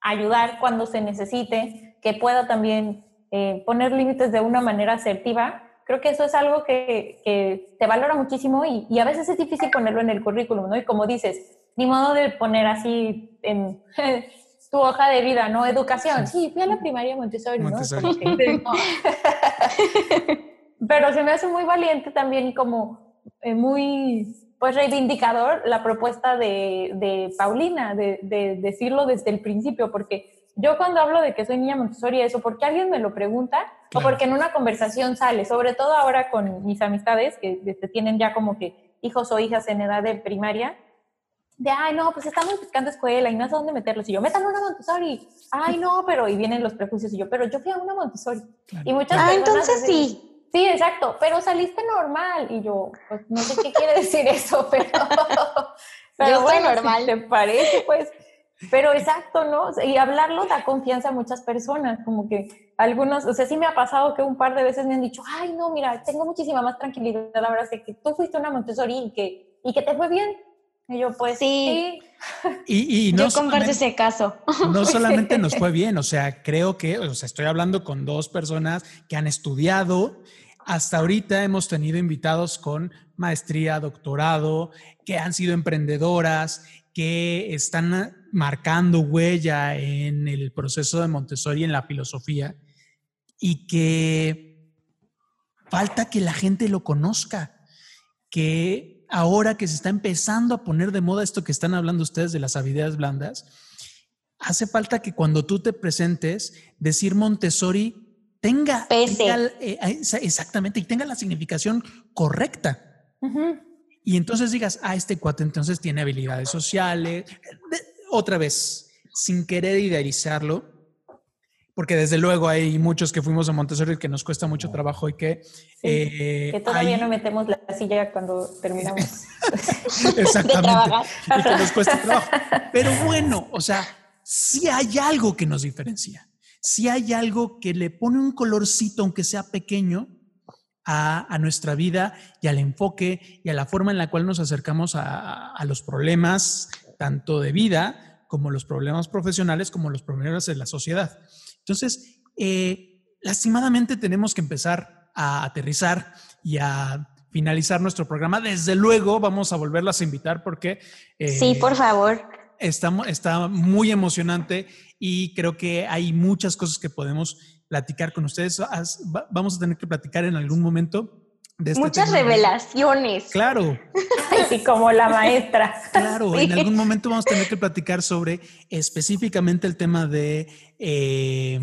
ayudar cuando se necesite, que pueda también eh, poner límites de una manera asertiva, creo que eso es algo que, que se valora muchísimo y, y, a veces es difícil ponerlo en el currículum, ¿no? Y como dices, ni modo de poner así en tu hoja de vida, ¿no? Educación. Sí, fui a la primaria Montessori, ¿no? Pero se me hace muy valiente también y como eh, muy pues reivindicador la propuesta de, de Paulina, de, de, decirlo desde el principio, porque yo cuando hablo de que soy niña Montessori, eso, porque alguien me lo pregunta o porque en una conversación sale, sobre todo ahora con mis amistades que este, tienen ya como que hijos o hijas en edad de primaria, de, ay, no, pues estamos buscando escuela y no sé dónde meterlos. Y yo, métalo a una Montessori. Ay, no, pero, y vienen los prejuicios. Y yo, pero yo fui a una Montessori. Y muchas ah, entonces sí. Sí, exacto, pero saliste normal. Y yo, pues no sé qué quiere decir eso, pero, pero yo bueno, normal. te parece, pues. Pero exacto, ¿no? Y hablarlo da confianza a muchas personas, como que algunos, o sea, sí me ha pasado que un par de veces me han dicho, ay, no, mira, tengo muchísima más tranquilidad la verdad de que tú fuiste una Montessori y que, y que te fue bien. Y yo, pues sí. Y, no yo comparto ese caso. No solamente nos fue bien, o sea, creo que, o sea, estoy hablando con dos personas que han estudiado hasta ahorita hemos tenido invitados con maestría, doctorado, que han sido emprendedoras, que están marcando huella en el proceso de Montessori, en la filosofía, y que falta que la gente lo conozca, que ahora que se está empezando a poner de moda esto que están hablando ustedes de las habilidades blandas, hace falta que cuando tú te presentes, decir Montessori tenga, eh, exactamente, y tenga la significación correcta. Y entonces digas, ah, este cuate entonces tiene habilidades sociales. Otra vez, sin querer idealizarlo, porque desde luego hay muchos que fuimos a Montessori que nos cuesta mucho trabajo y que... Eh, que todavía no metemos la silla cuando terminamos. Exactamente. y que nos cuesta trabajo. Pero bueno, o sea, sí hay algo que nos diferencia si hay algo que le pone un colorcito, aunque sea pequeño, a, nuestra vida y al enfoque y a la forma en la cual nos acercamos a, los problemas, tanto de vida como los problemas profesionales, como los problemas de la sociedad. Entonces, eh, lastimadamente tenemos que empezar a aterrizar y a finalizar nuestro programa. Desde luego vamos a volverlas a invitar porque... Eh, sí, por favor. Está, está muy emocionante y creo que hay muchas cosas que podemos platicar con ustedes. Vamos a tener que platicar en algún momento de este Muchas tema. revelaciones. Claro, Así como la maestra. claro. Sí. En algún momento vamos a tener que platicar sobre específicamente el tema de eh,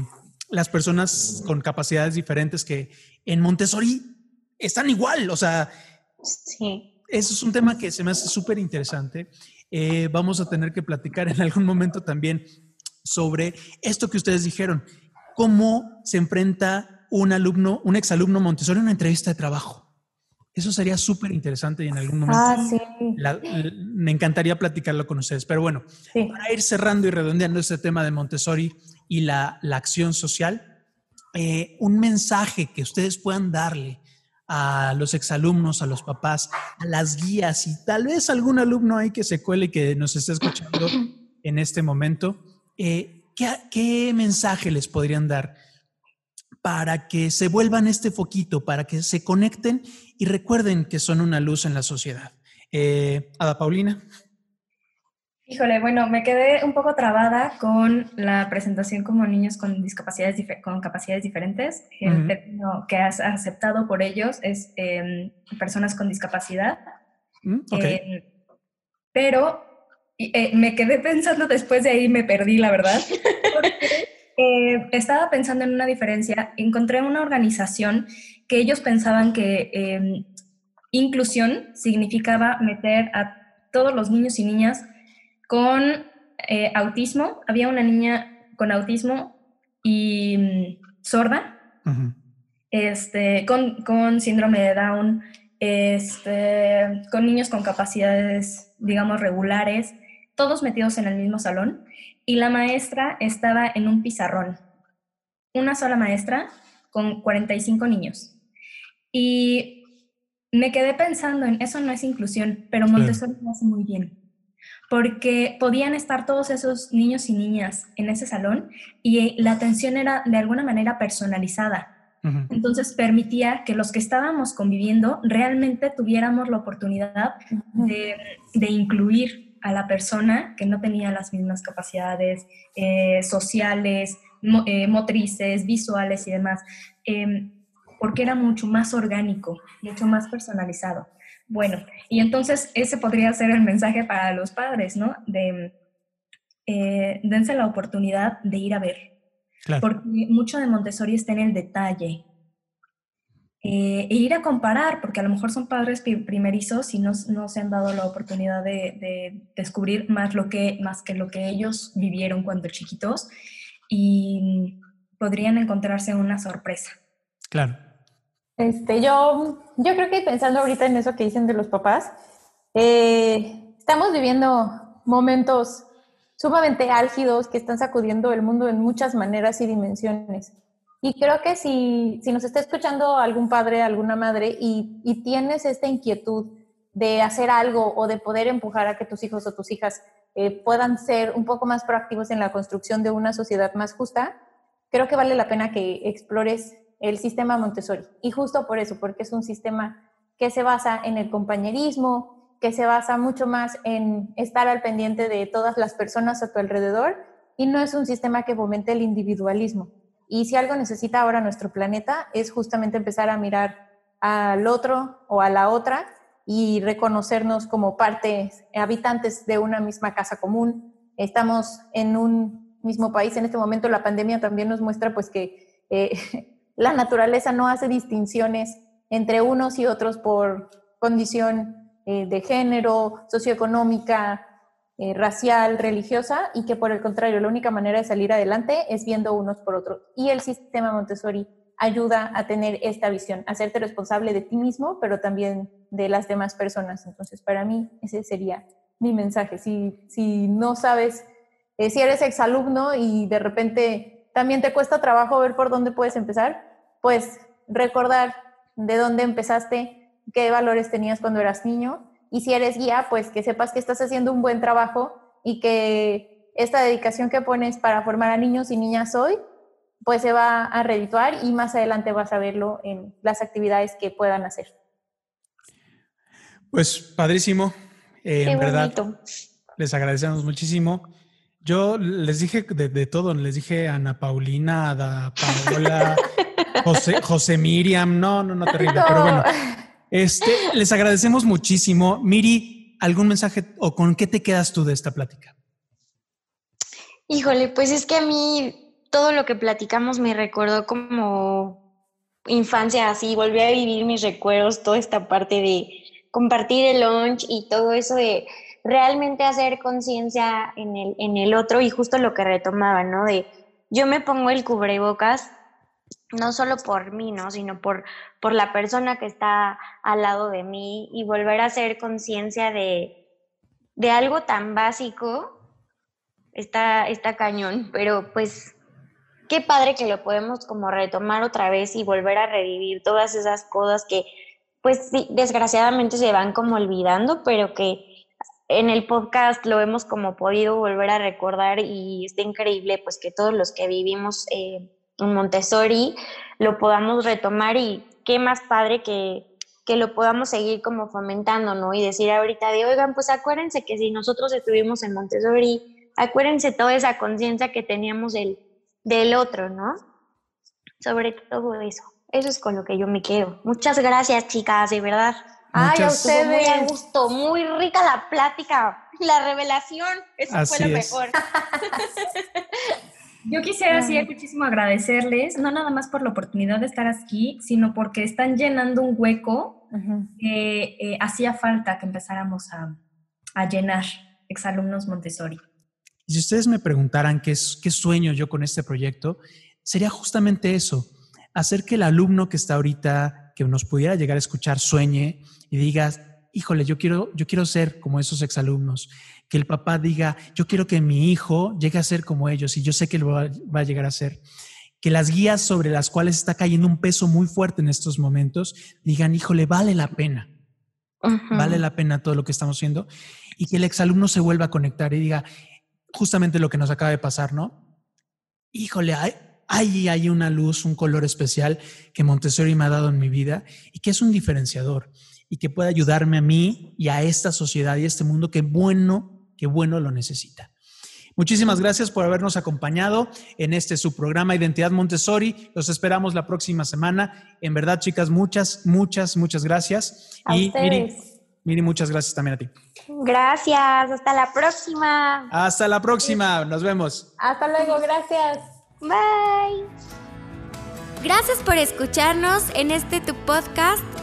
las personas con capacidades diferentes que en Montessori están igual. O sea, Sí. eso es un tema que se me hace súper interesante. Eh, vamos a tener que platicar en algún momento también sobre esto que ustedes dijeron, cómo se enfrenta un alumno, un exalumno Montessori a una entrevista de trabajo. Eso sería súper interesante y en algún momento Ah, sí. la- l- me encantaría platicarlo con ustedes. Pero bueno, Sí. para ir cerrando y redondeando este tema de Montessori y la, la acción social, eh, un mensaje que ustedes puedan darle a los exalumnos, a los papás, a las guías y tal vez algún alumno ahí que se cuele y que nos esté escuchando en este momento, eh, ¿qué, qué mensaje les podrían dar para que se vuelvan este foquito, para que se conecten y recuerden que son una luz en la sociedad? Eh, Ada Paulina. Híjole, bueno, me quedé un poco trabada con la presentación como niños con discapacidades con capacidades diferentes. El Ujú. término que has aceptado por ellos es em, personas con discapacidad. Mm, Ok. Em, pero eh, me quedé pensando después de ahí, me perdí, la verdad. porque, eh, estaba pensando en una diferencia. Encontré una organización que ellos pensaban que em, inclusión significaba meter a todos los niños y niñas con eh, autismo. Había una niña con autismo y mm, sorda, este, con, con síndrome de Down, este, con niños con capacidades, digamos, regulares, todos metidos en el mismo salón. Y la maestra estaba en un pizarrón, una sola maestra con 45 niños. Y me quedé pensando en, eso no es inclusión, pero Montessori lo hace muy bien. Porque podían estar todos esos niños y niñas en ese salón y la atención era de alguna manera personalizada. Entonces permitía que los que estábamos conviviendo realmente tuviéramos la oportunidad de, de incluir a la persona que no tenía las mismas capacidades eh, sociales, mo- eh, motrices, visuales y demás, em, porque era mucho más orgánico, mucho más personalizado. Bueno, y entonces ese podría ser el mensaje para los padres, ¿no? De eh, dense la oportunidad de ir a ver, Claro. porque mucho de Montessori está en el detalle. Eh, e ir a comparar, porque a lo mejor son padres primerizos y no, no se han dado la oportunidad de, de descubrir más, lo que, más que lo que ellos vivieron cuando chiquitos y podrían encontrarse una sorpresa. Claro. Este, yo, yo creo que pensando ahorita en eso que dicen de los papás, eh, estamos viviendo momentos sumamente álgidos que están sacudiendo el mundo en muchas maneras y dimensiones. Y creo que si, si nos está escuchando algún padre, alguna madre y, y tienes esta inquietud de hacer algo o de poder empujar a que tus hijos o tus hijas eh, puedan ser un poco más proactivos en la construcción de una sociedad más justa, creo que vale la pena que explores el sistema Montessori. Y justo por eso, porque es un sistema que se basa en el compañerismo, que se basa mucho más en estar al pendiente de todas las personas a tu alrededor y no es un sistema que fomente el individualismo. Y si algo necesita ahora nuestro planeta es justamente empezar a mirar al otro o a la otra y reconocernos como partes, habitantes de una misma casa común. Estamos en un mismo país. En este momento la pandemia también nos muestra pues que eh, la naturaleza no hace distinciones entre unos y otros por condición eh, de género, socioeconómica, eh, racial, religiosa, y que por el contrario, la única manera de salir adelante es viendo unos por otros. Y el sistema Montessori ayuda a tener esta visión, a hacerte responsable de ti mismo, pero también de las demás personas. Entonces, para mí, ese sería mi mensaje. Si, si no sabes, eh, si eres exalumno y de repente también te cuesta trabajo ver por dónde puedes empezar, pues recordar de dónde empezaste, qué valores tenías cuando eras niño. Y si eres guía, pues que sepas que estás haciendo un buen trabajo y que esta dedicación que pones para formar a niños y niñas hoy, pues se va a redituar y más adelante vas a verlo en las actividades que puedan hacer. Pues padrísimo. Eh, Qué en verdad, bonito. les agradecemos muchísimo. Yo les dije de, de todo, les dije Ana Paulina, a Da Paola, José, José Miriam, no, no, no, terrible, pero bueno, Este, les agradecemos muchísimo. Miri, ¿algún mensaje o con qué te quedas tú de esta plática? Híjole, pues es que a mí todo lo que platicamos me recordó como infancia, así, volví a vivir mis recuerdos, toda esta parte de compartir el lunch y todo eso de realmente hacer conciencia en el, en el otro y justo lo que retomaba, ¿no? De yo me pongo el cubrebocas no solo por mí, ¿no? Sino por, por la persona que está al lado de mí y volver a hacer conciencia de, de algo tan básico está, está cañón, pero pues qué padre que lo podemos como retomar otra vez y volver a revivir todas esas cosas que pues desgraciadamente se van como olvidando, pero que en el podcast lo hemos como podido volver a recordar y está increíble pues que todos los que vivimos eh, en Montessori lo podamos retomar y qué más padre que, que lo podamos seguir como fomentando, ¿no? Y decir ahorita de, oigan, pues acuérdense que si nosotros estuvimos en Montessori, acuérdense toda esa conciencia que teníamos del, del otro, ¿no? Sobre todo eso. Eso es con lo que yo me quedo. Muchas gracias, chicas, de verdad. Ay, a ustedes. Muy a gusto, muy rica la plática, la revelación. Eso fue lo mejor. Yo quisiera así muchísimo agradecerles, no nada más por la oportunidad de estar aquí, sino porque están llenando un hueco que eh, hacía falta que empezáramos a, a, llenar exalumnos Montessori. Y si ustedes me preguntaran qué, es, qué sueño yo con este proyecto, sería justamente eso, hacer que el alumno que está ahorita, que nos pudiera llegar a escuchar, sueñe y diga, híjole, yo quiero, yo quiero ser como esos exalumnos que el papá diga, yo quiero que mi hijo llegue a ser como ellos y yo sé que lo va, a llegar a ser. Que las guías sobre las cuales está cayendo un peso muy fuerte en estos momentos digan, híjole, vale la pena. Vale la pena todo lo que estamos haciendo. Y que el exalumno se vuelva a conectar y diga justamente lo que nos acaba de pasar, ¿no? Híjole, hay, hay, hay una luz, un color especial que Montessori me ha dado en mi vida y que es un diferenciador y que puede ayudarme a mí y a esta sociedad y a este mundo que bueno qué bueno lo necesita. Muchísimas gracias por habernos acompañado en este su programa Identidad Montessori. Los esperamos la próxima semana. En verdad, chicas, muchas, muchas, muchas gracias. y Miri, Miri, muchas gracias también a ti. Gracias, hasta la próxima. Hasta la próxima, nos vemos. Hasta luego, gracias. Bye. Gracias por escucharnos en este tu podcast